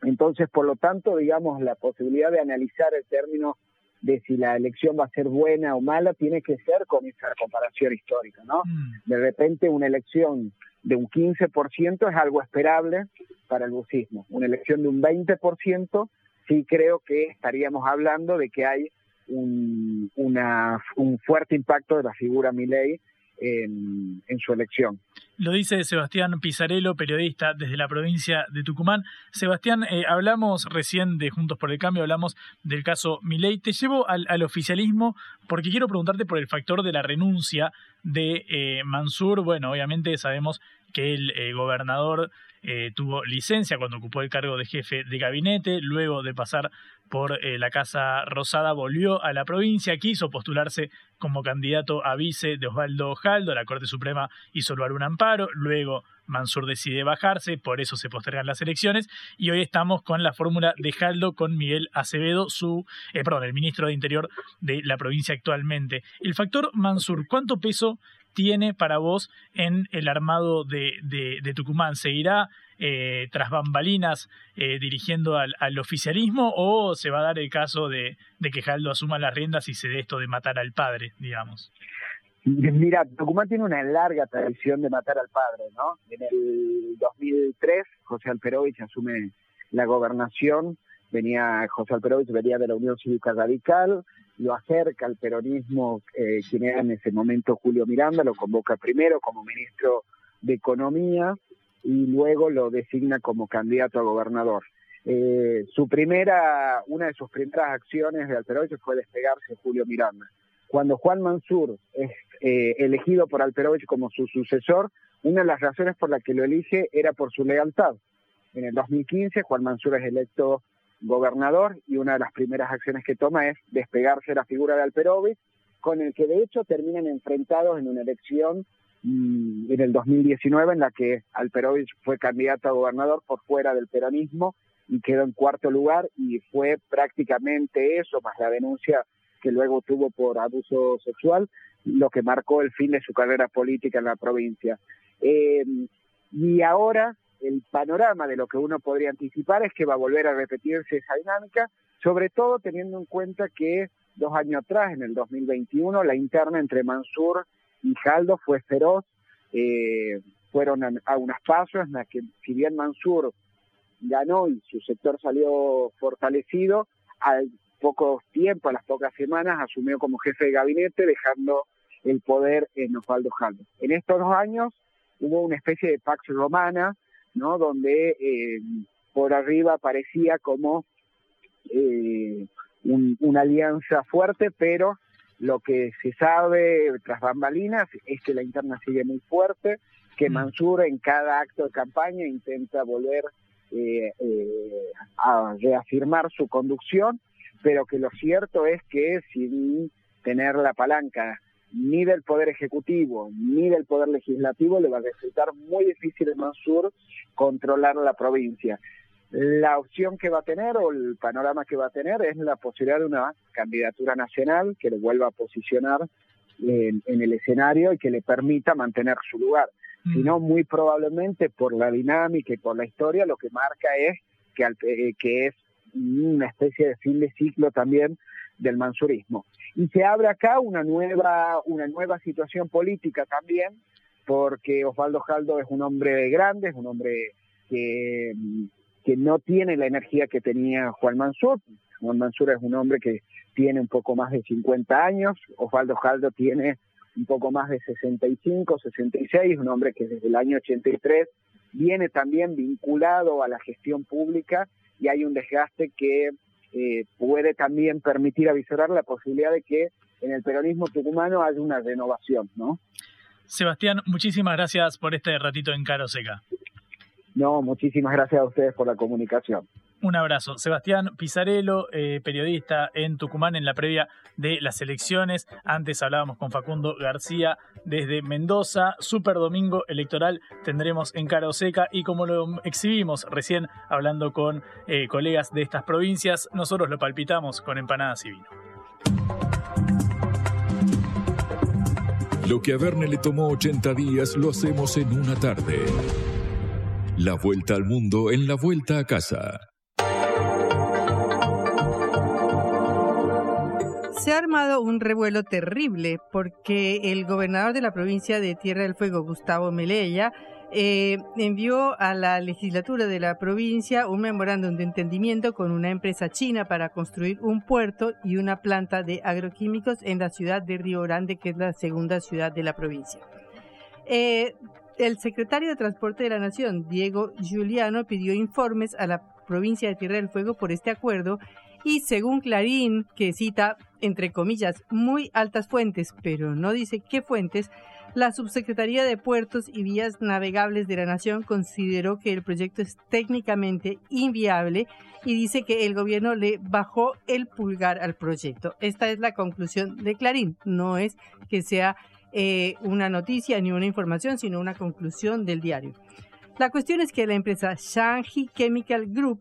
Entonces, por lo tanto, digamos, la posibilidad de analizar el término de si la elección va a ser buena o mala tiene que ser con esa comparación histórica, ¿no? Mm. De repente una elección de un 15% es algo esperable para el bucismo. Una elección de un 20% sí creo que estaríamos hablando de que hay un, una, un fuerte impacto de la figura Milei en, su elección. Lo dice Sebastián Pizarello, periodista desde la provincia de Tucumán. Sebastián, eh, hablamos recién de Juntos por el Cambio, hablamos del caso Milei. Te llevo al, al oficialismo porque quiero preguntarte por el factor de la renuncia de eh, Mansur. Bueno, obviamente sabemos que el eh, gobernador eh, tuvo licencia cuando ocupó el cargo de jefe de gabinete, luego de pasar por eh, la Casa Rosada volvió a la provincia, quiso postularse como candidato a vice de Osvaldo Jaldo, la Corte Suprema hizo lugar un amparo, luego Mansur decide bajarse, por eso se postergan las elecciones y hoy estamos con la fórmula de Jaldo con Miguel Acevedo, su, eh, perdón, el ministro de Interior de la provincia actualmente. El factor Mansur, ¿cuánto peso tiene para vos en el armado de, Tucumán? ¿Seguirá eh, tras bambalinas eh, dirigiendo al, oficialismo o se va a dar el caso de, de que Jaldo asuma las riendas y se dé esto de matar al padre, digamos? Mira, Tucumán tiene una larga tradición de matar al padre, ¿no? En el 2003, José Alperovich asume la gobernación, venía José Alperovich venía de la Unión Cívica Radical, lo acerca al peronismo, eh, quien era en ese momento Julio Miranda, lo convoca primero como ministro de Economía y luego lo designa como candidato a gobernador. Eh, su primera, una de sus primeras acciones de Alperovich fue despegarse de Julio Miranda. Cuando Juan Mansur es eh, elegido por Alperovich como su sucesor, una de las razones por las que lo elige era por su lealtad. En el 2015, Juan Mansur es electo gobernador y una de las primeras acciones que toma es despegarse de la figura de Alperovich, con el que de hecho terminan enfrentados en una elección mm, en el 2019 en la que Alperovich fue candidato a gobernador por fuera del peronismo y quedó en cuarto lugar y fue prácticamente eso, más la denuncia que luego tuvo por abuso sexual, lo que marcó el fin de su carrera política en la provincia. Eh, y ahora el panorama de lo que uno podría anticipar es que va a volver a repetirse esa dinámica, sobre todo teniendo en cuenta que dos años atrás, en el 2021, la interna entre Mansur y Jaldo fue feroz, eh, fueron a, unas pasos en las que si bien Mansur ganó y su sector salió fortalecido, al poco tiempo, a las pocas semanas, asumió como jefe de gabinete, dejando el poder en Osvaldo Jaldo. En estos dos años hubo una especie de pax romana ¿no? Donde eh, por arriba parecía como eh, una alianza fuerte, pero lo que se sabe tras bambalinas es que la interna sigue muy fuerte, que mm. Mansur en cada acto de campaña intenta volver eh, a reafirmar su conducción, pero que lo cierto es que sin tener la palanca ni del Poder Ejecutivo ni del Poder Legislativo le va a resultar muy difícil a Mansur controlar la provincia. La opción que va a tener o el panorama que va a tener es la posibilidad de una candidatura nacional que le vuelva a posicionar en, el escenario y que le permita mantener su lugar. Mm. Si no, muy probablemente por la dinámica y por la historia, lo que marca es que, eh, que es una especie de fin de ciclo también del mansurismo. Y se abre acá una nueva, una nueva situación política también, porque Osvaldo Jaldo es un hombre grande, es un hombre que, que no tiene la energía que tenía Juan Mansur. Juan Mansur es un hombre que tiene un poco más de 50 años, Osvaldo Jaldo tiene un poco más de 65, 66, un hombre que desde el año 83 viene también vinculado a la gestión pública y hay un desgaste que eh, puede también permitir avisorar la posibilidad de que en el peronismo tucumano haya una renovación, ¿no? Sebastián, muchísimas gracias por este ratito en Caro Seca. No, muchísimas gracias a ustedes por la comunicación. Un abrazo. Sebastián Pizarello, eh, periodista en Tucumán en la previa de las elecciones. Antes hablábamos con Facundo García desde Mendoza. Super domingo electoral tendremos en Caro Seca y como lo exhibimos recién hablando con eh, colegas de estas provincias, nosotros lo palpitamos con empanadas y vino. Lo que a Verne le tomó 80 días lo hacemos en una tarde. La vuelta al mundo en la vuelta a casa. Se ha armado un revuelo terrible porque el gobernador de la provincia de Tierra del Fuego, Gustavo Melella, eh, envió a la legislatura de la provincia un memorándum de entendimiento con una empresa china para construir un puerto y una planta de agroquímicos en la ciudad de Río Grande, que es la segunda ciudad de la provincia. Eh, el secretario de Transporte de la Nación, Diego Giuliano, pidió informes a la provincia de Tierra del Fuego por este acuerdo y según Clarín, que cita entre comillas muy altas fuentes, pero no dice qué fuentes, la Subsecretaría de Puertos y Vías Navegables de la Nación consideró que el proyecto es técnicamente inviable y dice que el gobierno le bajó el pulgar al proyecto. Esta es la conclusión de Clarín, no es que sea eh, una noticia ni una información, sino una conclusión del diario. La cuestión es que la empresa Shanghai Chemical Group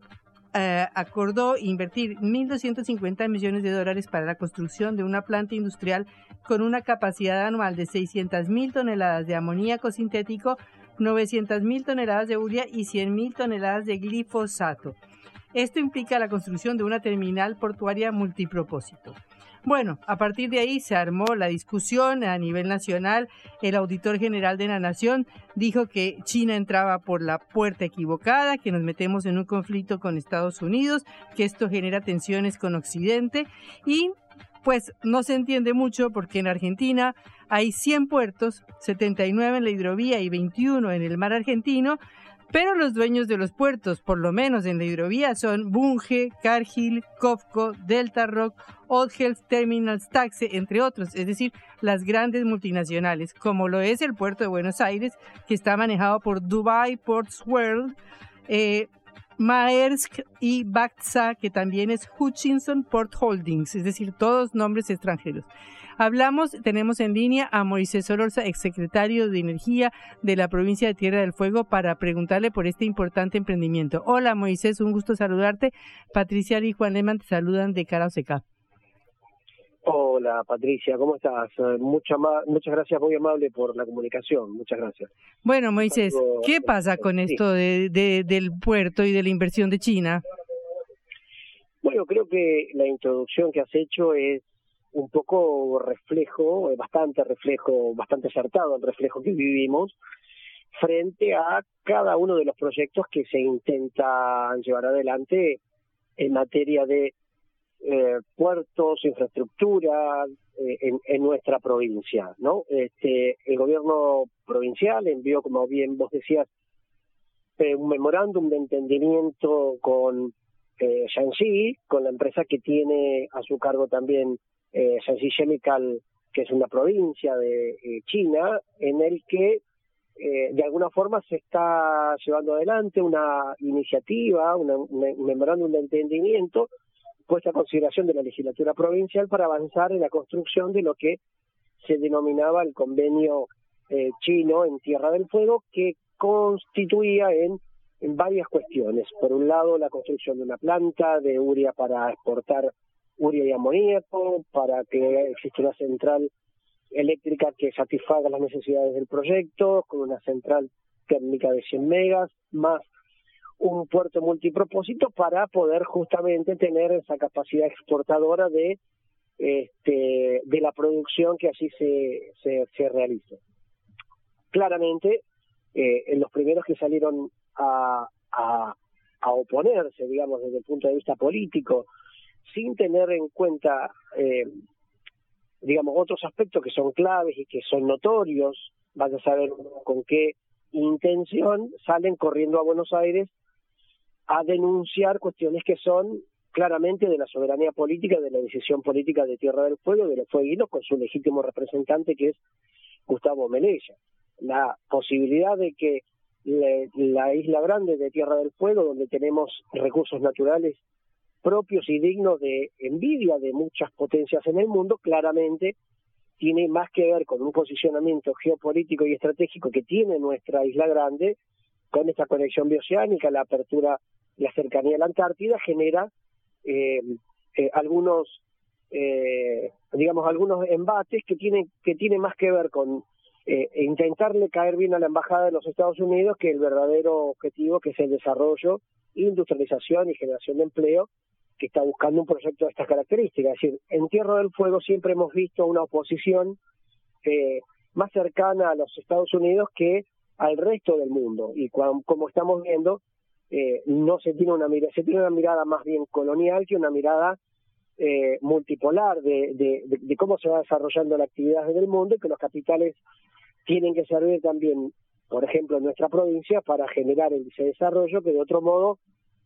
eh, acordó invertir 1.250 millones de dólares para la construcción de una planta industrial con una capacidad anual de 600.000 toneladas de amoníaco sintético, 900.000 toneladas de urea y 100.000 toneladas de glifosato. Esto implica la construcción de una terminal portuaria multipropósito. Bueno, a partir de ahí se armó la discusión a nivel nacional. El auditor general de la Nación dijo que China entraba por la puerta equivocada, que nos metemos en un conflicto con Estados Unidos, que esto genera tensiones con Occidente y pues no se entiende mucho porque en Argentina hay 100 puertos, 79 en la hidrovía y 21 en el mar argentino, pero los dueños de los puertos, por lo menos en la hidrovía, son Bunge, Cargill, Kofco, Delta Rock, Old Health Terminals Taxe, entre otros, es decir, las grandes multinacionales, como lo es el puerto de Buenos Aires, que está manejado por Dubai Ports World, eh, Maersk y Bactsa, que también es Hutchinson Port Holdings, es decir, todos nombres extranjeros. Hablamos, tenemos en línea a Moisés Solorza, exsecretario de Energía de la provincia de Tierra del Fuego, para preguntarle por este importante emprendimiento. Hola Moisés, un gusto saludarte. Patricia y Juan Lehmann te saludan de Cara Hola Patricia, ¿cómo estás? Eh, mucha muchas gracias, muy amable por la comunicación, muchas gracias. Bueno, Moisés, ¿qué pasa con esto de, del puerto y de la inversión de China? Bueno, creo que la introducción que has hecho es un poco reflejo, eh, bastante reflejo, bastante acertado el reflejo que vivimos frente a cada uno de los proyectos que se intentan llevar adelante en materia de eh, puertos, infraestructura eh, en, en, nuestra provincia, ¿no? Este, el gobierno provincial envió, como bien vos decías, un memorándum de entendimiento con eh, Shanxi, con la empresa que tiene a su cargo también eh, Chemical, que es una provincia de eh, China, en el que eh, de alguna forma se está llevando adelante una iniciativa, un memorándum de entendimiento puesta a consideración de la legislatura provincial para avanzar en la construcción de lo que se denominaba el convenio eh, chino en Tierra del Fuego, que constituía en, en varias cuestiones. Por un lado, la construcción de una planta de uria para exportar uria y amoníaco, para que exista una central eléctrica que satisfaga las necesidades del proyecto, con una central térmica de 100 megas, más un puerto multipropósito para poder justamente tener esa capacidad exportadora de este de la producción que así se, se, se realiza. Claramente, eh, los primeros que salieron a, a, a oponerse, digamos, desde el punto de vista político, sin tener en cuenta, eh, digamos, otros aspectos que son claves y que son notorios, vaya a saber con qué intención salen corriendo a Buenos Aires a denunciar cuestiones que son claramente de la soberanía política, de la decisión política de Tierra del Fuego, de los fueguinos, con su legítimo representante que es Gustavo Melella. La posibilidad de que la, isla grande de Tierra del Fuego, donde tenemos recursos naturales propios y dignos de envidia de muchas potencias en el mundo, claramente tiene más que ver con un posicionamiento geopolítico y estratégico que tiene nuestra isla grande, con esta conexión bioceánica, la apertura, la cercanía a la Antártida, genera eh, eh, algunos, eh, digamos, algunos embates que tienen, que tienen más que ver con eh, intentarle caer bien a la embajada de los Estados Unidos que el verdadero objetivo que es el desarrollo, industrialización y generación de empleo que está buscando un proyecto de estas características. Es decir, en Tierra del Fuego siempre hemos visto una oposición eh, más cercana a los Estados Unidos que al resto del mundo. Y como estamos viendo, eh, no se tiene una mirada, se tiene una mirada más bien colonial que una mirada eh, multipolar de, de, de, cómo se va desarrollando la actividad en el mundo y que los capitales tienen que servir también, por ejemplo, en nuestra provincia para generar ese desarrollo que de otro modo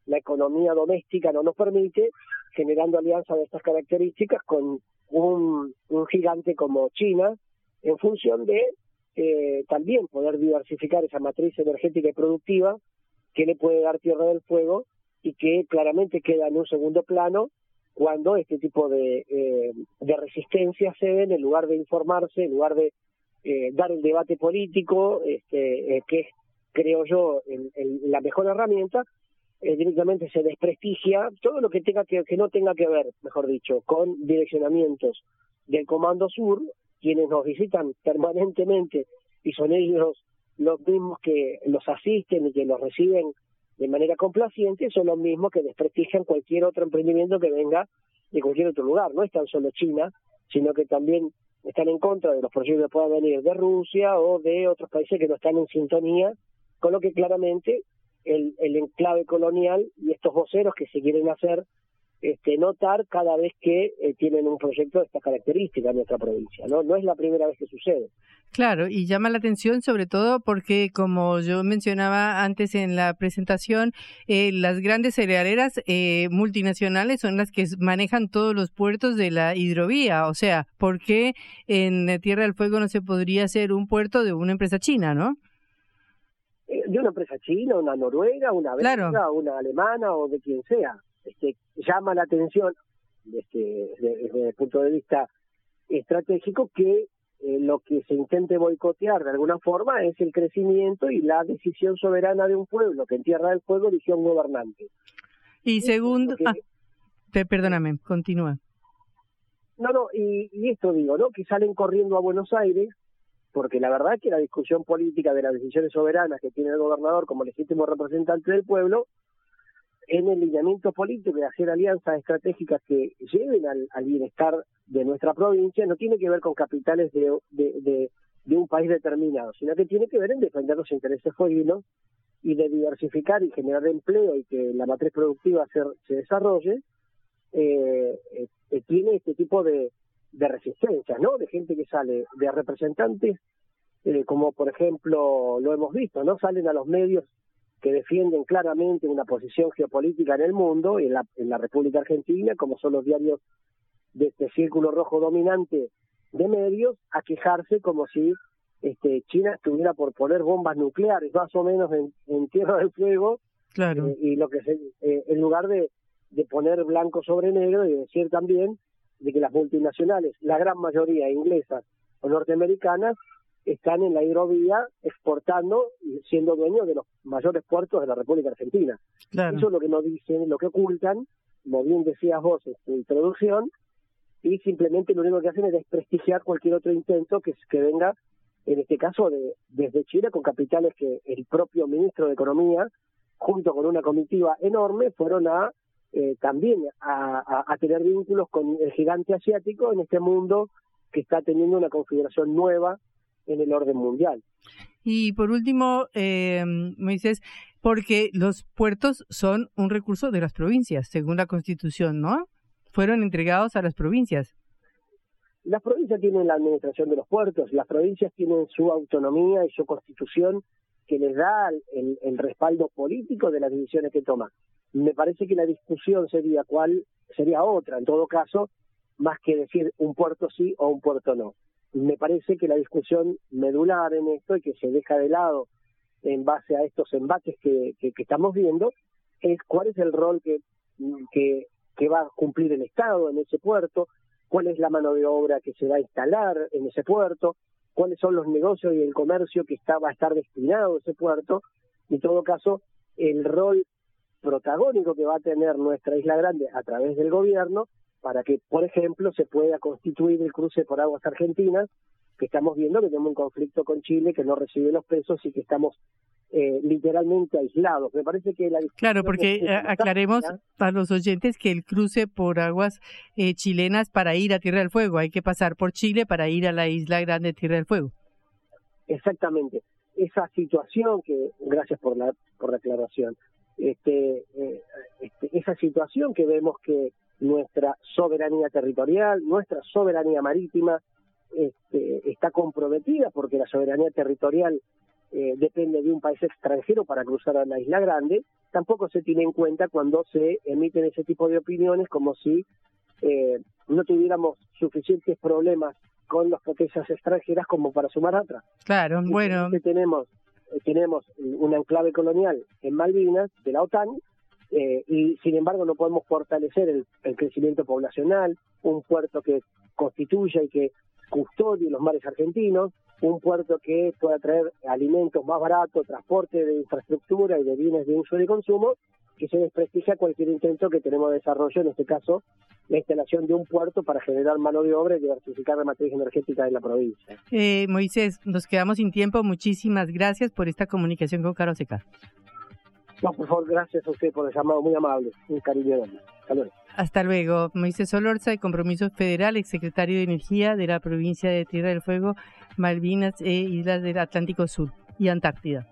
la economía doméstica no nos permite, generando alianzas de estas características con un gigante como China, en función de eh, también poder diversificar esa matriz energética y productiva que le puede dar Tierra del Fuego y que claramente queda en un segundo plano cuando este tipo de, eh, de resistencia ceden en lugar de informarse, en lugar de eh, dar el debate político, este, eh, que es, creo yo, la mejor herramienta, eh, directamente se desprestigia todo lo que tenga que, que no tenga que ver, mejor dicho, con direccionamientos del Comando Sur, quienes nos visitan permanentemente y son ellos los mismos que los asisten y que los reciben de manera complaciente, son los mismos que desprestigian cualquier otro emprendimiento que venga de cualquier otro lugar. No es tan solo China, sino que también están en contra de los proyectos que puedan venir de Rusia o de otros países que no están en sintonía, con lo que claramente el, el enclave colonial y estos voceros que se quieren hacer este, notar cada vez que eh, tienen un proyecto de estas características en nuestra provincia. ¿no? no es la primera vez que sucede. Claro, y llama la atención sobre todo porque, como yo mencionaba antes en la presentación, eh, las grandes cerealeras eh, multinacionales son las que manejan todos los puertos de la hidrovía. O sea, ¿por qué en Tierra del Fuego no se podría hacer un puerto de una empresa china, no? De una empresa china, una noruega, una belga, una alemana o de quien sea este, llama la atención este, desde, el punto de vista estratégico que eh, lo que se intente boicotear de alguna forma es el crecimiento y la decisión soberana de un pueblo que en Tierra del Fuego eligió un gobernante. Y segundo, ah, te, perdóname, continúa. No, no, y, y esto digo, ¿no? Que salen corriendo a Buenos Aires porque la verdad es que la discusión política de las decisiones soberanas que tiene el gobernador como legítimo representante del pueblo en el lineamiento político y hacer alianzas estratégicas que lleven al, bienestar de nuestra provincia no tiene que ver con capitales de, de, un país determinado, sino que tiene que ver en defender los intereses fueguinos y de diversificar y generar empleo y que la matriz productiva se, desarrolle, eh, eh, tiene este tipo de, de resistencia, ¿no? De gente que sale de representantes, eh, como por ejemplo lo hemos visto, ¿no? Salen a los medios que defienden claramente una posición geopolítica en el mundo, en la, en la República Argentina, como son los diarios de este círculo rojo dominante de medios, a quejarse como si este, China estuviera por poner bombas nucleares, más o menos en, Tierra del Fuego, claro. Eh, y lo que se, eh, en lugar de, de poner blanco sobre negro y decir también de que las multinacionales, la gran mayoría inglesas o norteamericanas, están en la hidrovía exportando y siendo dueños de los mayores puertos de la República Argentina. Eso es lo que no dicen, lo que ocultan, como bien decías vos en tu introducción, y simplemente lo único que hacen es desprestigiar cualquier otro intento que, que venga, en este caso, de, desde Chile, con capitales que el propio ministro de Economía, junto con una comitiva enorme, fueron a eh, también a, a tener vínculos con el gigante asiático en este mundo que está teniendo una configuración nueva en el orden mundial. Y por último, eh, Moisés, porque los puertos son un recurso de las provincias, según la Constitución, ¿no? fueron entregados a las provincias. Las provincias tienen la administración de los puertos, las provincias tienen su autonomía y su constitución que les da el, el respaldo político de las decisiones que toman. Me parece que la discusión sería cuál sería otra, en todo caso, más que decir un puerto sí o un puerto no. Me parece que la discusión medular en esto y que se deja de lado en base a estos embates que, que, estamos viendo es cuál es el rol que, que, que va a cumplir el Estado en ese puerto, cuál es la mano de obra que se va a instalar en ese puerto, cuáles son los negocios y el comercio que está, va a estar destinado a ese puerto, en todo caso, el rol protagónico que va a tener nuestra Isla Grande a través del gobierno para que, por ejemplo, se pueda constituir el cruce por aguas argentinas, que estamos viendo que tenemos un conflicto con Chile que no recibe los pesos y que estamos eh, literalmente aislados. Me parece que la Claro, porque eh, aclaremos a los oyentes que el cruce por aguas eh, chilenas para ir a Tierra del Fuego, hay que pasar por Chile para ir a la isla grande Tierra del Fuego. Exactamente. Esa situación que, gracias por la, por la aclaración, este, este, esa situación que vemos que nuestra soberanía territorial, nuestra soberanía marítima, este, está comprometida porque la soberanía territorial eh, depende de un país extranjero para cruzar a la isla grande, tampoco se tiene en cuenta cuando se emiten ese tipo de opiniones como si eh, no tuviéramos suficientes problemas con las potencias extranjeras como para sumar otras. Claro, bueno. Tenemos, eh, tenemos un enclave colonial en Malvinas de la OTAN y sin embargo no podemos fortalecer el, crecimiento poblacional, un puerto que constituya y que custodie los mares argentinos, un puerto que pueda traer alimentos más baratos, transporte de infraestructura y de bienes de uso y de consumo, que se desprestigia cualquier intento que tenemos de desarrollo, en este caso la instalación de un puerto para generar mano de obra y diversificar la matriz energética de la provincia. Eh, Moisés, nos quedamos sin tiempo. Muchísimas gracias por esta comunicación con Caro Seca. No, por favor, gracias a usted por el llamado, muy amable, un cariño enorme. Hasta luego. Hasta luego. Moisés Solorza, de Compromiso Federal, exsecretario de Energía de la provincia de Tierra del Fuego, Malvinas e Islas del Atlántico Sur y Antártida.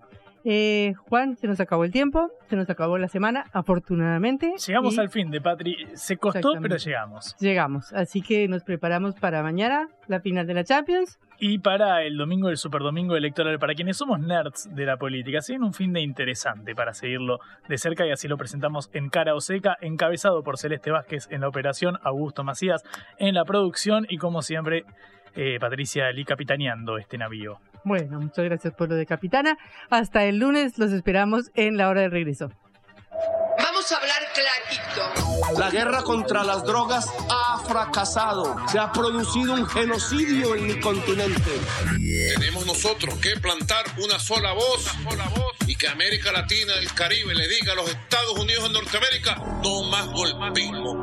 Eh, Juan, se nos acabó el tiempo, se nos acabó la semana, afortunadamente. Llegamos al fin de Patri. Se costó, pero llegamos. Llegamos, así que nos preparamos para mañana, la final de la Champions. Y para el domingo, el superdomingo electoral, para quienes somos nerds de la política. Se un fin de interesante para seguirlo de cerca y así lo presentamos en Cara o Seca, encabezado por Celeste Vázquez en la operación, Augusto Macías en la producción y como siempre, eh, Patricia Lee capitaneando este navío. Bueno, muchas gracias por lo de capitana. Hasta el lunes los esperamos en la hora de regreso. Vamos a hablar clarito. La guerra contra las drogas ha fracasado. Se ha producido un genocidio en mi continente. Tenemos nosotros que plantar una sola voz, y que América Latina y el Caribe le diga a los Estados Unidos de Norteamérica no más golpismo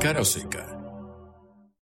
Cara Seca.